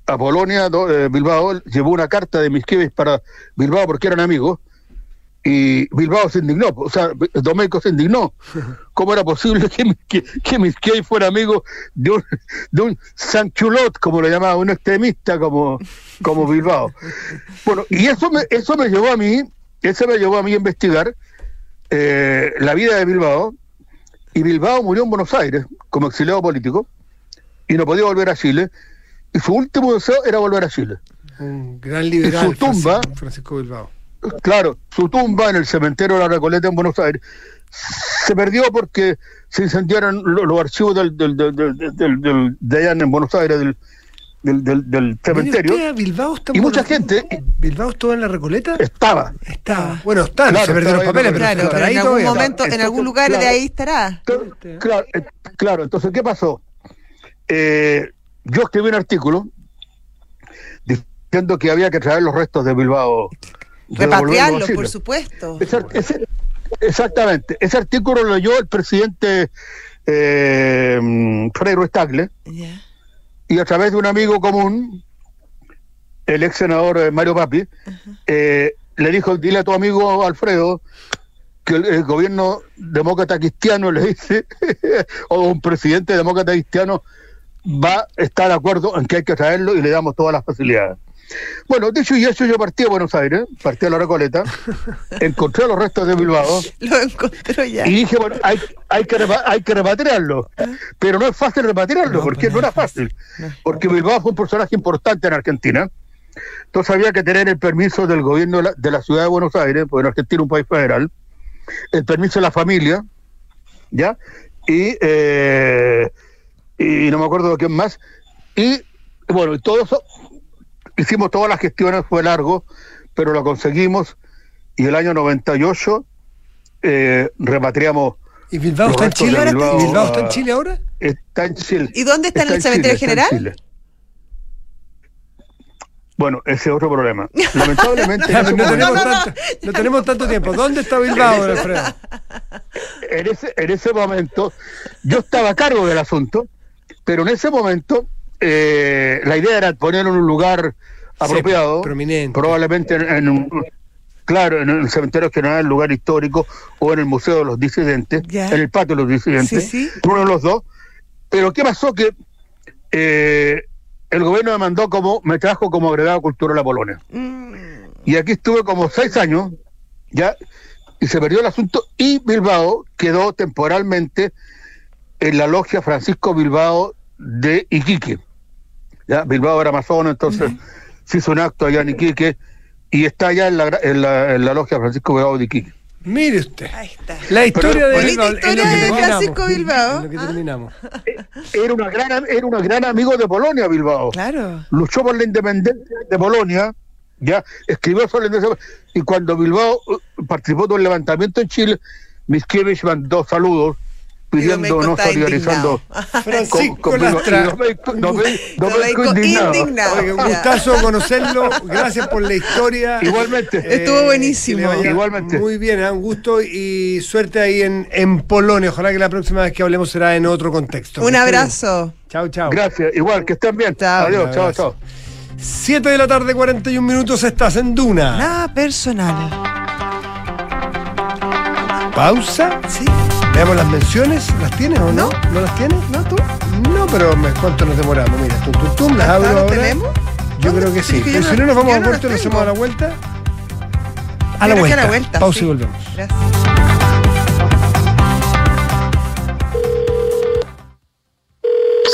a Polonia, do- eh, Bilbao él llevó una carta de Mickiewicz para Bilbao porque eran amigos, y Bilbao se indignó, o sea, Domenico se indignó. ¿Cómo era posible que, que, que Mickiewicz fuera amigo de un, de un Sanchulot, como lo llamaba, un extremista como, como Bilbao? Bueno, y eso me, eso me llevó a mí, eso me llevó a mí a investigar eh, la vida de Bilbao, y Bilbao murió en Buenos Aires como exiliado político, y no podía volver a Chile, y su último deseo era volver a Chile. un gran liberal. su tumba- Francisco Bilbao. Claro, su tumba en el cementerio de la Recoleta en Buenos Aires se perdió porque se incendiaron lo- los, archivos del, del, del, del- del- del- de allá en Buenos Aires, del, del, del- del cementerio, usted, Bilbao está y en mucha gente ¿Bilbao estuvo en la Recoleta? estaba. Está. Bueno, está, Claro, se perdieron los estaba papeles, pero claro, pero ahí en algún momento, en algún lugar de ahí estará. Claro, eh, claro, entonces, ¿qué pasó? Eh, yo escribí un artículo diciendo que había que traer los restos de Bilbao. Repatriarlo, por supuesto. Ese- ese- exactamente. Ese artículo lo leyó el presidente eh, Frei Ruiz Tagle Ya. y a través de un amigo común, el ex senador eh, Mario Papi, eh, le dijo, dile a tu amigo Alfredo que el, el gobierno demócrata cristiano le dice, o un presidente demócrata cristiano va a estar de acuerdo en que hay que traerlo y le damos todas las facilidades. Bueno, dicho y hecho, yo partí a Buenos Aires, partí a la Recoleta, encontré los restos de Bilbao Lo encontró ya. y dije, bueno, hay, hay, que, hay que repatriarlo. Pero no es fácil repatriarlo, No, porque no era fácil. Porque Bilbao fue un personaje importante en Argentina. Entonces había que tener el permiso del gobierno de la, de la ciudad de Buenos Aires, porque en Argentina es un país federal, el permiso de la familia, ¿ya? Y, eh, y no me acuerdo de quién más. Y bueno, y todo eso, hicimos todas las gestiones, fue largo, pero lo conseguimos. Y el año 98 eh, repatriamos. ¿Y Bilbao está en Chile? ahora? Bilbao ¿Bilbao está en Chile ahora? Está en Chile. ¿Y dónde está, en el en cementerio Chile, general? Chile. Bueno, ese es otro problema. Lamentablemente, tanto, no tenemos tanto tiempo. ¿Dónde está Bilbao, Alfredo? en ese, en ese momento yo estaba a cargo del asunto, pero en ese momento eh, la idea era ponerlo en un lugar apropiado, prominente. probablemente en, en un, claro, en el cementerio general, el lugar histórico, o en el Museo de los Disidentes, en el patio de los disidentes, Sí, sí. uno de los dos. Pero ¿qué pasó? Que eh, el gobierno me mandó como, me trajo como agregado cultural a Polonia. Mm, Y aquí estuve como seis años, ya, y se perdió el asunto, y Bilbao quedó temporalmente en la logia Francisco Bilbao de Iquique. Ya, Bilbao era masón, entonces se hizo un acto allá en Iquique, y está allá en la, en la, en la logia Francisco Bilbao de Iquique. Mire usted. ahí está. La historia de Bilbao. historia de. Francisco Bilbao. En lo que terminamos. Era, una gran, era un gran amigo de Polonia, Bilbao. Claro. luchó por la independencia de Polonia, ya escribió sobre la independencia, y cuando Bilbao eh, participó de un levantamiento en Chile, Mickiewicz mandó saludos pidiendo no está solidarizando Francisco con- conmigo. Lastra. Indignado. un gustazo conocerlo. Gracias por la historia. Igualmente. Estuvo buenísimo. Igualmente. Muy bien, ¿eh? un gusto y suerte ahí en, en Polonia. Ojalá que la próxima vez que hablemos será en otro contexto. Un abrazo. Chao, chao. Gracias, igual, que estén bien. Chao. Adiós, chao, chao. 7 de la tarde, 41 minutos, estás en Duna. Nada personal. Pausa. ¿Sí? Veamos las menciones. ¿Las tienes o no? ¿No las tienes? ¿No tú? No, pero me- ¿cuánto nos demoramos? Mira, tum, tum, tum, las ¿Ah, abro ahora. tenemos? Yo creo que sí. Pero si no- no nos vamos a los nos hacemos a la vuelta. A la vuelta. Pausa y volvemos. Gracias.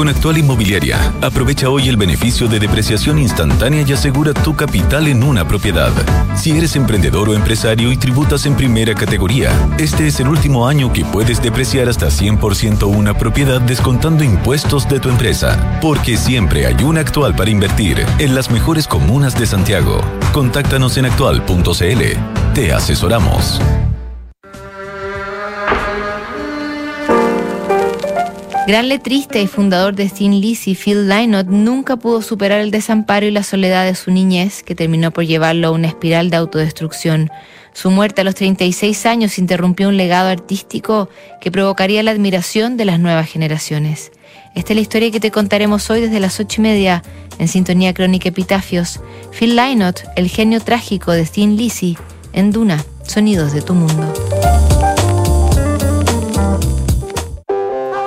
Con Actual Inmobiliaria, aprovecha hoy el beneficio de depreciación instantánea y asegura tu capital en una propiedad. Si eres emprendedor o empresario y tributas en primera categoría, este es el último año que puedes depreciar hasta 100% una propiedad descontando impuestos de tu empresa. Porque siempre hay una actual para invertir en las mejores comunas de Santiago. Contáctanos en actual.cl. Te asesoramos. Gran letrista y fundador de Thin Lizzy, Phil Lynott nunca pudo superar el desamparo y la soledad de su niñez, que terminó por llevarlo a una espiral de autodestrucción. Su muerte a los 36 años interrumpió un legado artístico que provocaría la admiración de las nuevas generaciones. Esta es la historia que te contaremos hoy desde las ocho y media en Sintonía Crónica Epitafios. Phil Lynott, el genio trágico de Thin Lizzy, en Duna, Sonidos de tu Mundo.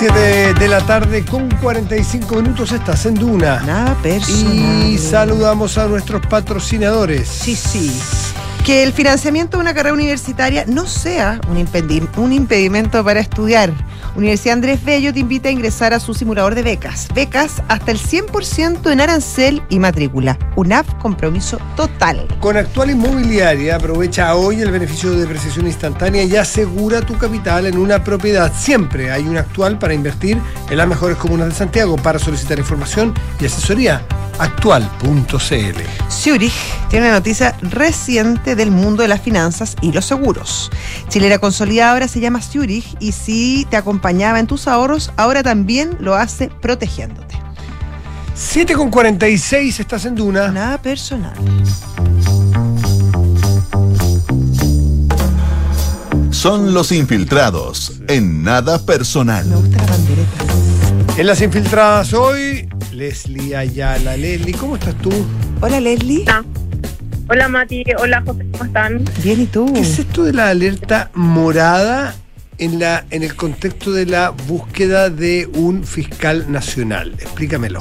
7 de la tarde con 45 minutos estás en Duna. Nada personal. Y saludamos a nuestros patrocinadores. Sí, sí. Que el financiamiento de una carrera universitaria no sea un, impedi- un impedimento para estudiar. Universidad Andrés Bello te invita a ingresar a su simulador de becas. Becas hasta el 100% en arancel y matrícula. UNAF compromiso total. Con Actual Inmobiliaria aprovecha hoy el beneficio de depreciación instantánea y asegura tu capital en una propiedad. Siempre hay un actual para invertir en las mejores comunas de Santiago. Para solicitar información y asesoría, actual.cl. Zurich tiene una noticia reciente del mundo de las finanzas y los seguros. Chilera Consolidada ahora se llama Zurich y si te acompañaba en tus ahorros, ahora también lo hace protegiéndote. 7 con 46 estás en Duna. Nada personal. Son los infiltrados en nada personal. Me gusta la bandereta. En las infiltradas hoy, Leslie Ayala. Leslie, ¿cómo estás tú? Hola Leslie. Hola Mati, hola José, ¿cómo están? Bien, ¿y tú? ¿Qué es esto de la alerta morada en, la, en el contexto de la búsqueda de un fiscal nacional? Explícamelo.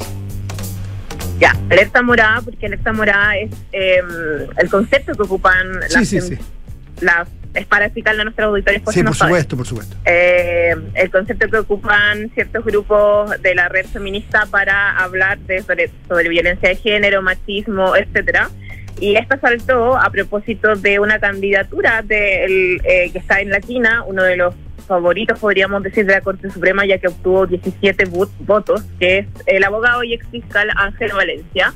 Ya, alerta morada, porque alerta morada es eh, el concepto que ocupan Sí, las, sí, sí. las es para explicarle a nuestros auditores por Sí, no por supuesto, por supuesto. Eh, el concepto que ocupan ciertos grupos de la red feminista para hablar de sobre, sobre violencia de género, machismo, etcétera. Y esta saltó a propósito de una candidatura del eh, que está en la quina, uno de los favoritos, podríamos decir, de la Corte Suprema, ya que obtuvo 17 vo- votos, que es el abogado y exfiscal Ángel Valencia.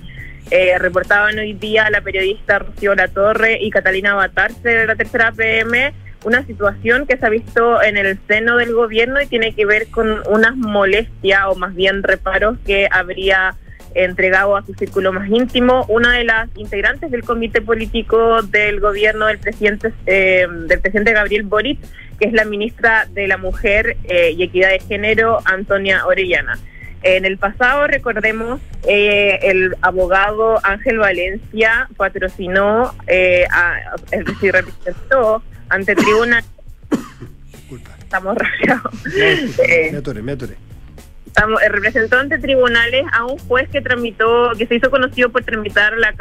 Eh, reportaban hoy día la periodista Rocío La Torre y Catalina Batarse de la tercera PM una situación que se ha visto en el seno del gobierno y tiene que ver con unas molestias o más bien reparos que habría entregado a su círculo más íntimo una de las integrantes del comité político del gobierno del presidente eh, del presidente Gabriel Boric que es la ministra de la Mujer eh, y Equidad de Género Antonia Orellana. En el pasado, recordemos, eh, el abogado Ángel Valencia patrocinó, eh, a- es decir, representó ante tribunal. Estamos rayados. Me atoré, me atoré. Estamos- representó ante tribunales a un juez que tramitó, que se hizo conocido por tramitar la,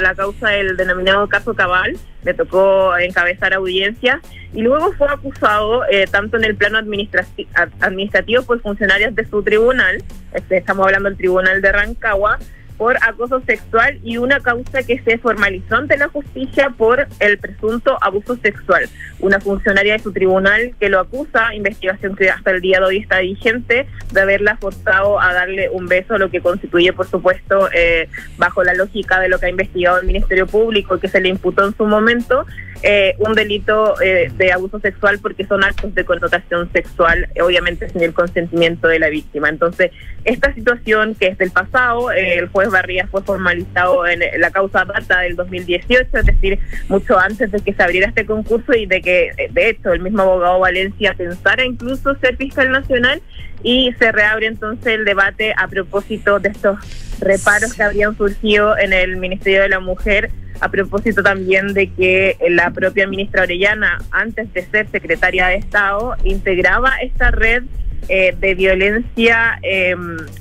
la causa del denominado caso Cabal, le tocó encabezar audiencias y luego fue acusado eh, tanto en el plano administrati- ad- administrativo por funcionarios de su tribunal, este, estamos hablando del tribunal de Rancagua, por acoso sexual y una causa que se formalizó ante la justicia por el presunto abuso sexual. Una funcionaria de su tribunal que lo acusa, investigación que hasta el día de hoy está vigente, de haberla forzado a darle un beso, lo que constituye, por supuesto, eh, bajo la lógica de lo que ha investigado el Ministerio Público que se le imputó en su momento, eh, un delito eh, de abuso sexual porque son actos de connotación sexual, obviamente sin el consentimiento de la víctima. Entonces, esta situación que es del pasado, eh, el juez Barría fue formalizado en la causa data del 2018, es decir, mucho antes de que se abriera este concurso y de que, de hecho, el mismo abogado Valencia pensara incluso ser fiscal nacional y se reabre entonces el debate a propósito de estos reparos que habrían surgido en el Ministerio de la Mujer a propósito también de que la propia ministra Orellana, antes de ser secretaria de Estado, integraba esta red eh, de violencia, eh,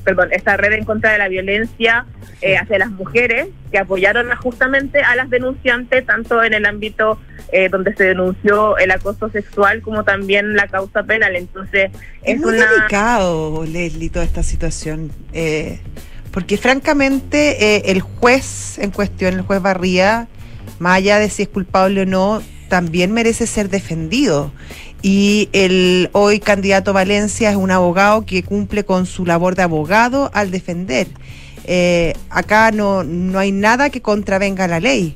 perdón, esta red en contra de la violencia eh, hacia las mujeres, que apoyaron a- justamente a las denunciantes, tanto en el ámbito eh, donde se denunció el acoso sexual como también la causa penal. Entonces, Es, es muy una... delicado, Leslie, toda esta situación. eh, porque francamente eh, el juez en cuestión, el juez Barría, más allá de si es culpable o no, también merece ser defendido. Y el hoy candidato Valencia es un abogado que cumple con su labor de abogado al defender. Eh, acá no, no hay nada que contravenga la ley.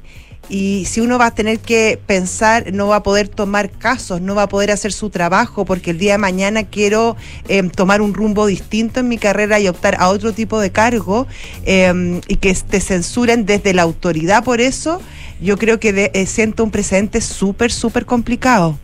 Y si uno va a tener que pensar, no va a poder tomar casos, no va a poder hacer su trabajo, porque el día de mañana quiero eh, tomar un rumbo distinto en mi carrera y optar a otro tipo de cargo, eh, y que te censuren desde la autoridad por eso, yo creo que de- eh, siento un precedente súper, súper complicado.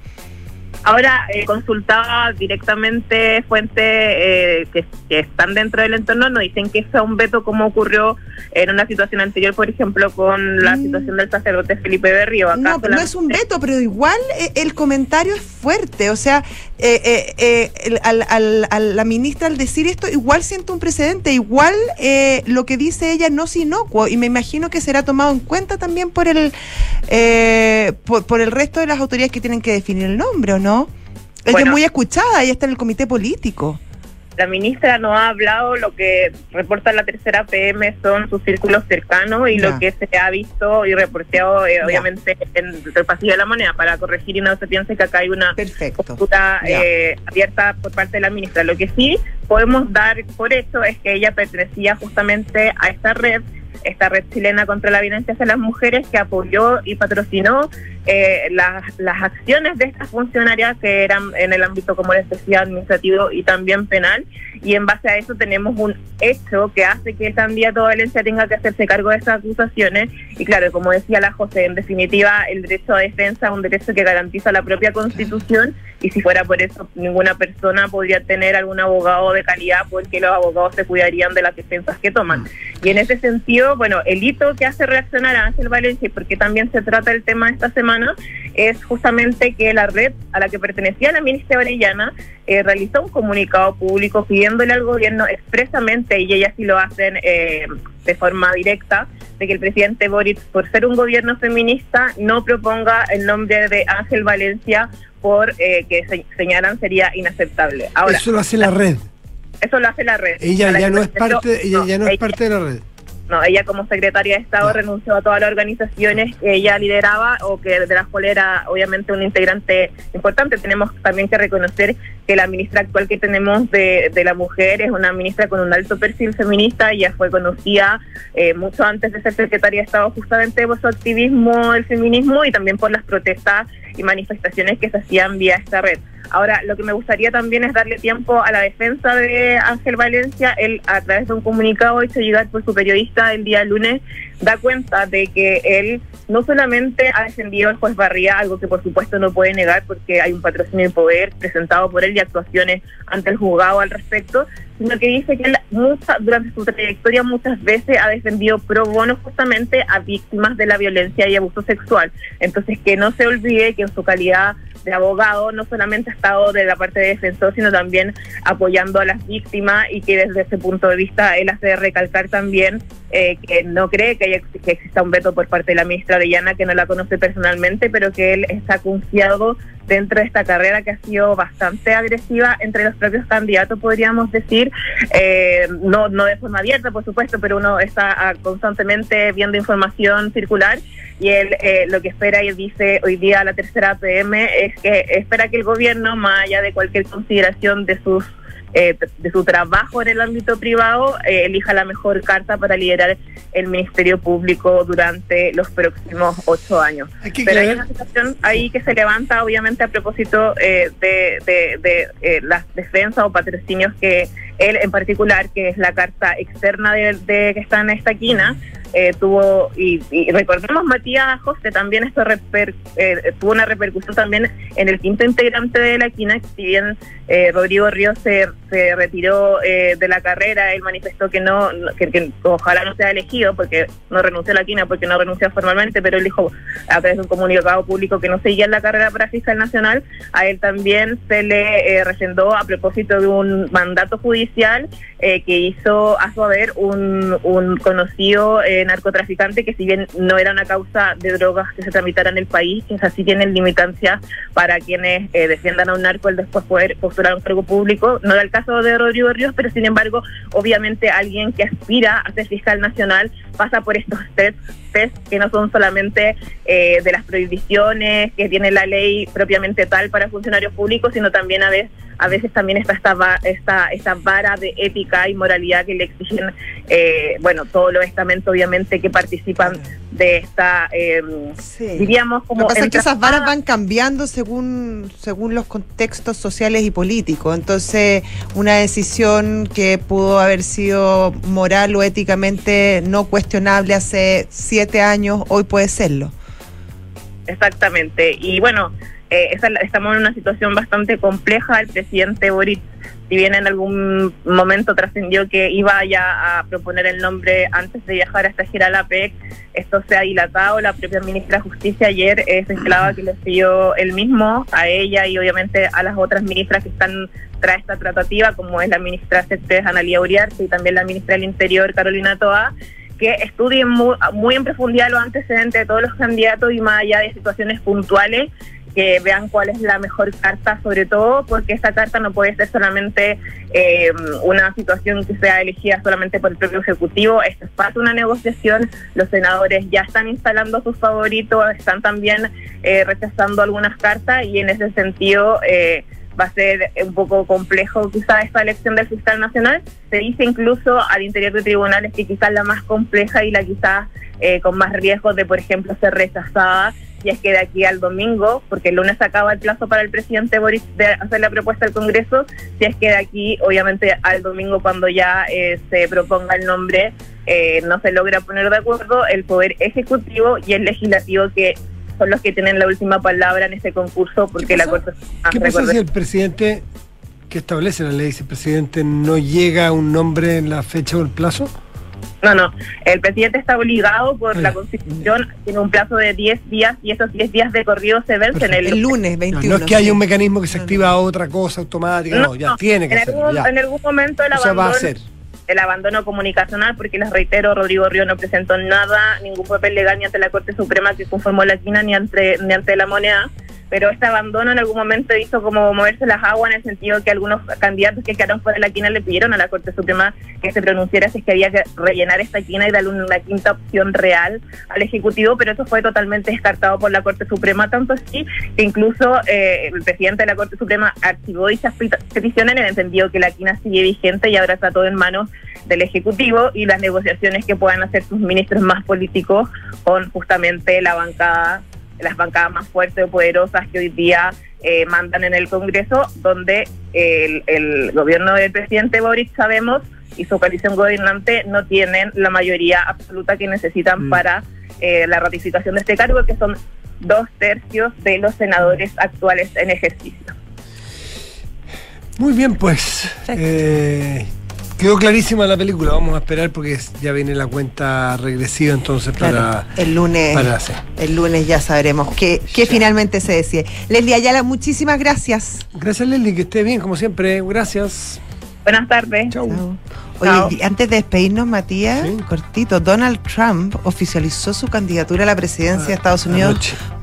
Ahora eh, consultaba directamente fuentes eh, que, que están dentro del entorno, nos dicen que sea un veto como ocurrió en una situación anterior, por ejemplo, con la situación del sacerdote Felipe Berrío. Acá Mm. No, no solamente- es un veto, pero igual eh, el comentario es fuerte. O sea, eh, eh, eh, el- al- al- a la ministra al decir esto, igual siento un precedente, igual eh, lo que dice ella no es inocuo y me imagino que será tomado en cuenta también por el, eh, por, por el resto de las autoridades que tienen que definir el nombre, ¿o no? Ella Bueno. es muy escuchada, ella está en el comité político. La ministra no ha hablado, lo que reporta la tercera PM son sus círculos cercanos y Ya. lo que se ha visto y reporteado, eh, obviamente, en el pasillo de la moneda para corregir y no se piense que acá hay una Perfecto. postura eh, abierta por parte de la ministra. Lo que sí podemos dar por hecho es que ella pertenecía justamente a esta red esta red chilena contra la violencia hacia las mujeres que apoyó y patrocinó eh, las, las acciones de estas funcionarias que eran en el ámbito, como les decía, administrativo y también penal. Y en base a eso tenemos un hecho que hace que el candidato Valencia tenga que hacerse cargo de esas acusaciones. Y claro, como decía la José, en definitiva, el derecho a defensa es un derecho que garantiza la propia Constitución. Y si fuera por eso, ninguna persona podría tener algún abogado de calidad porque los abogados se cuidarían de las defensas que toman. Y en ese sentido, bueno, el hito que hace reaccionar a Ángel Valencia, y porque también se trata el tema esta semana, es justamente que la red a la que pertenecía la ministra Orellana eh, realizó un comunicado público pidiéndole al gobierno expresamente, y ellas sí lo hacen eh, de forma directa, de que el presidente Boric, por ser un gobierno feminista, no proponga el nombre de Ángel Valencia por eh, que se- señalan sería inaceptable. Ahora, Eso lo hace la red. eso lo hace la red. Ella ya no es parte, ella ya no es parte de la red. No, ella como secretaria de Estado renunció a todas las organizaciones que ella lideraba o que de las cuales era obviamente un integrante importante. Tenemos también que reconocer que la ministra actual que tenemos de, de la mujer es una ministra con un alto perfil feminista. Ella fue conocida eh, mucho antes de ser secretaria de Estado justamente por su activismo del feminismo y también por las protestas y manifestaciones que se hacían vía esta red. Ahora, lo que me gustaría también es darle tiempo a la defensa de Ángel Valencia. Él, a través de un comunicado hecho llegar por su periodista el día lunes, da cuenta de que él no solamente ha defendido al juez Barría, algo que por supuesto no puede negar porque hay un patrocinio de poder presentado por él y actuaciones ante el juzgado al respecto, sino que dice que él mucha- durante su trayectoria muchas veces ha defendido pro bono justamente a víctimas de la violencia y abuso sexual. Entonces, que no se olvide que en su calidad de abogado no solamente ha estado de la parte de defensor, sino también apoyando a las víctimas y que desde ese punto de vista él hace recalcar también eh, que no cree que, exista un veto por parte de la ministra Orellana, que no la conoce personalmente, pero que él está confiado dentro de esta carrera que ha sido bastante agresiva entre los propios candidatos, podríamos decir, eh, no, no de forma abierta, por supuesto, pero uno está ah, constantemente viendo información circular y él eh, lo que espera y dice hoy día la tercera PM es que espera que el gobierno, más allá de cualquier consideración de sus eh, de su trabajo en el ámbito privado, eh, elija la mejor carta para liderar el Ministerio Público durante los próximos ocho años. Pero hay una situación ahí que se levanta, obviamente, a propósito eh, de, de, de, eh, las defensas o patrocinios que él en particular, que es la carta externa de, de que está en esta quina, eh, tuvo, y, y recordemos, Matías José, también esto reper- eh, tuvo una repercusión también en el quinto integrante de la quina, si bien eh, Rodrigo Ríos se, se retiró eh, de la carrera, él manifestó que no, que, que ojalá no sea elegido, porque no renunció a la quina, porque no renunció formalmente, pero él dijo a través de un comunicado público que no seguía en la carrera para fiscal nacional, a él también se le eh, refrendó a propósito de un mandato judicial eh, que hizo a su haber un, un conocido narcotraficante que si bien no era una causa de drogas que se tramitara en el país, que así tienen limitancias para quienes eh, defiendan a un narco el después poder postular un cargo público. No era el caso de Rodrigo Ríos, pero sin embargo, obviamente alguien que aspira a ser fiscal nacional pasa por estos steps test que no son solamente eh, de las prohibiciones que tiene la ley propiamente tal para funcionarios públicos, sino también a veces a veces también está esta, esta, esta vara de ética y moralidad que le exigen, eh, bueno, todos los estamentos obviamente que participan de esta, eh, diríamos como... Lo que pasa es que esas varas van cambiando según, según los contextos sociales y políticos. Entonces, una decisión que pudo haber sido moral o éticamente no cuestionable hace siete años, hoy puede serlo. Exactamente. Y bueno, eh, estamos en una situación bastante compleja. El presidente Boric, si bien en algún momento trascendió que iba ya a proponer el nombre antes de viajar hasta gira a la PEC, esto se ha dilatado. La propia ministra de Justicia ayer eh, señalaba que le pidió el mismo a ella y obviamente a las otras ministras que están tras esta tratativa, como es la ministra Céspedes Analía Uriarte y también la ministra del Interior Carolina Toa, que estudien muy, muy en profundidad los antecedentes de todos los candidatos y más allá de situaciones puntuales, que vean cuál es la mejor carta, sobre todo porque esta carta no puede ser solamente eh, una situación que sea elegida solamente por el propio Ejecutivo, esto es parte de una negociación, los senadores ya están instalando sus favoritos, están también eh, rechazando algunas cartas y en ese sentido... Eh, va a ser un poco complejo quizás esta elección del fiscal nacional. Se dice incluso al interior de tribunales que quizás la más compleja y la quizás eh, con más riesgos de, por ejemplo, ser rechazada, y es que de aquí al domingo, porque el lunes acaba el plazo para el presidente Boris de hacer la propuesta al Congreso, si es que de aquí, obviamente, al domingo cuando ya eh, se proponga el nombre, eh, no se logra poner de acuerdo el Poder Ejecutivo y el Legislativo que son los que tienen la última palabra en este concurso porque la Corte ah, ¿Qué pasa si el presidente que establece la ley, si el presidente no llega a un nombre en la fecha o el plazo? No, no. El presidente está obligado por la Constitución, tiene un plazo de 10 días y esos 10 días de corrido se vencen el, lunes No, no es que haya un mecanismo que se activa otra cosa automática, no, ya tiene que en, hacerlo. algún, ya. en algún momento el O sea, va a abandono, ser. el abandono comunicacional, porque les reitero, Rodrigo Río no presentó nada, ningún papel legal ni ante la Corte Suprema que conformó la quina ni ante, ni ante la moneda. Pero este abandono en algún momento hizo como moverse las aguas en el sentido que algunos candidatos que quedaron fuera de la quina le pidieron a la Corte Suprema que se pronunciara si es que había que rellenar esta quina y darle una quinta opción real al Ejecutivo, pero eso fue totalmente descartado por la Corte Suprema, tanto así que incluso eh, el presidente de la Corte Suprema archivó dichas pet- peticiones en el entendido que la quina sigue vigente y ahora está todo en manos del Ejecutivo y las negociaciones que puedan hacer sus ministros más políticos con justamente la bancada, las bancadas más fuertes o poderosas que hoy día eh, mandan en el Congreso, donde el, el gobierno del presidente Boric, sabemos, y su coalición gobernante no tienen la mayoría absoluta que necesitan Mm. para eh, la ratificación de este cargo, que son dos tercios de los senadores actuales en ejercicio. Muy bien, pues. Quedó clarísima la película. Vamos a esperar porque ya viene la cuenta regresiva entonces para. El lunes, para hacer. el lunes ya sabremos qué, qué finalmente se decide. Leslie Ayala, muchísimas gracias. Gracias, Leslie, que esté bien, como siempre. Gracias. Buenas tardes. Chau. Oye, Chao. y antes de despedirnos, Matías, cortito, Donald Trump oficializó su candidatura a la presidencia de Estados Unidos Anoche.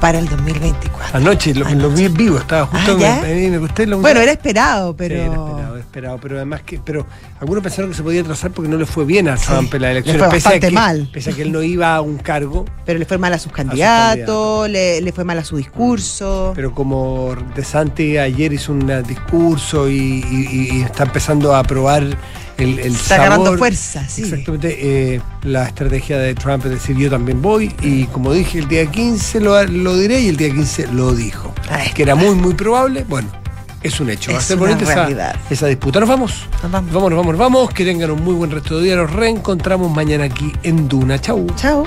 Para el 2024. Anoche, lo, lo vi en vivo, estaba justo Ah, usted lo Bueno, era esperado, pero... Sí, era esperado, era esperado, pero además que, pero algunos pensaron que se podía atrasar porque no le fue bien a Trump en la elección, le fue pese a bastante que, mal. pese a que él no iba a un cargo, Pero le fue mal a sus candidatos, le, le fue mal a su discurso. pero como De Santi ayer hizo un discurso y, y- y está empezando a probar el, el Está sabor. agarrando fuerza, sí. Exactamente, eh, la estrategia de Trump es decir, yo también voy, y como dije, el día 15 lo, lo diré y el día 15 lo dijo. Que era muy, muy probable, bueno, es un hecho. Va a Es ser una bonita esa, esa disputa. Nos vamos. Nos vamos. Vamos, nos vamos, nos vamos. Que tengan un muy buen resto de día. Nos reencontramos mañana aquí en Duna. Chau. Chau.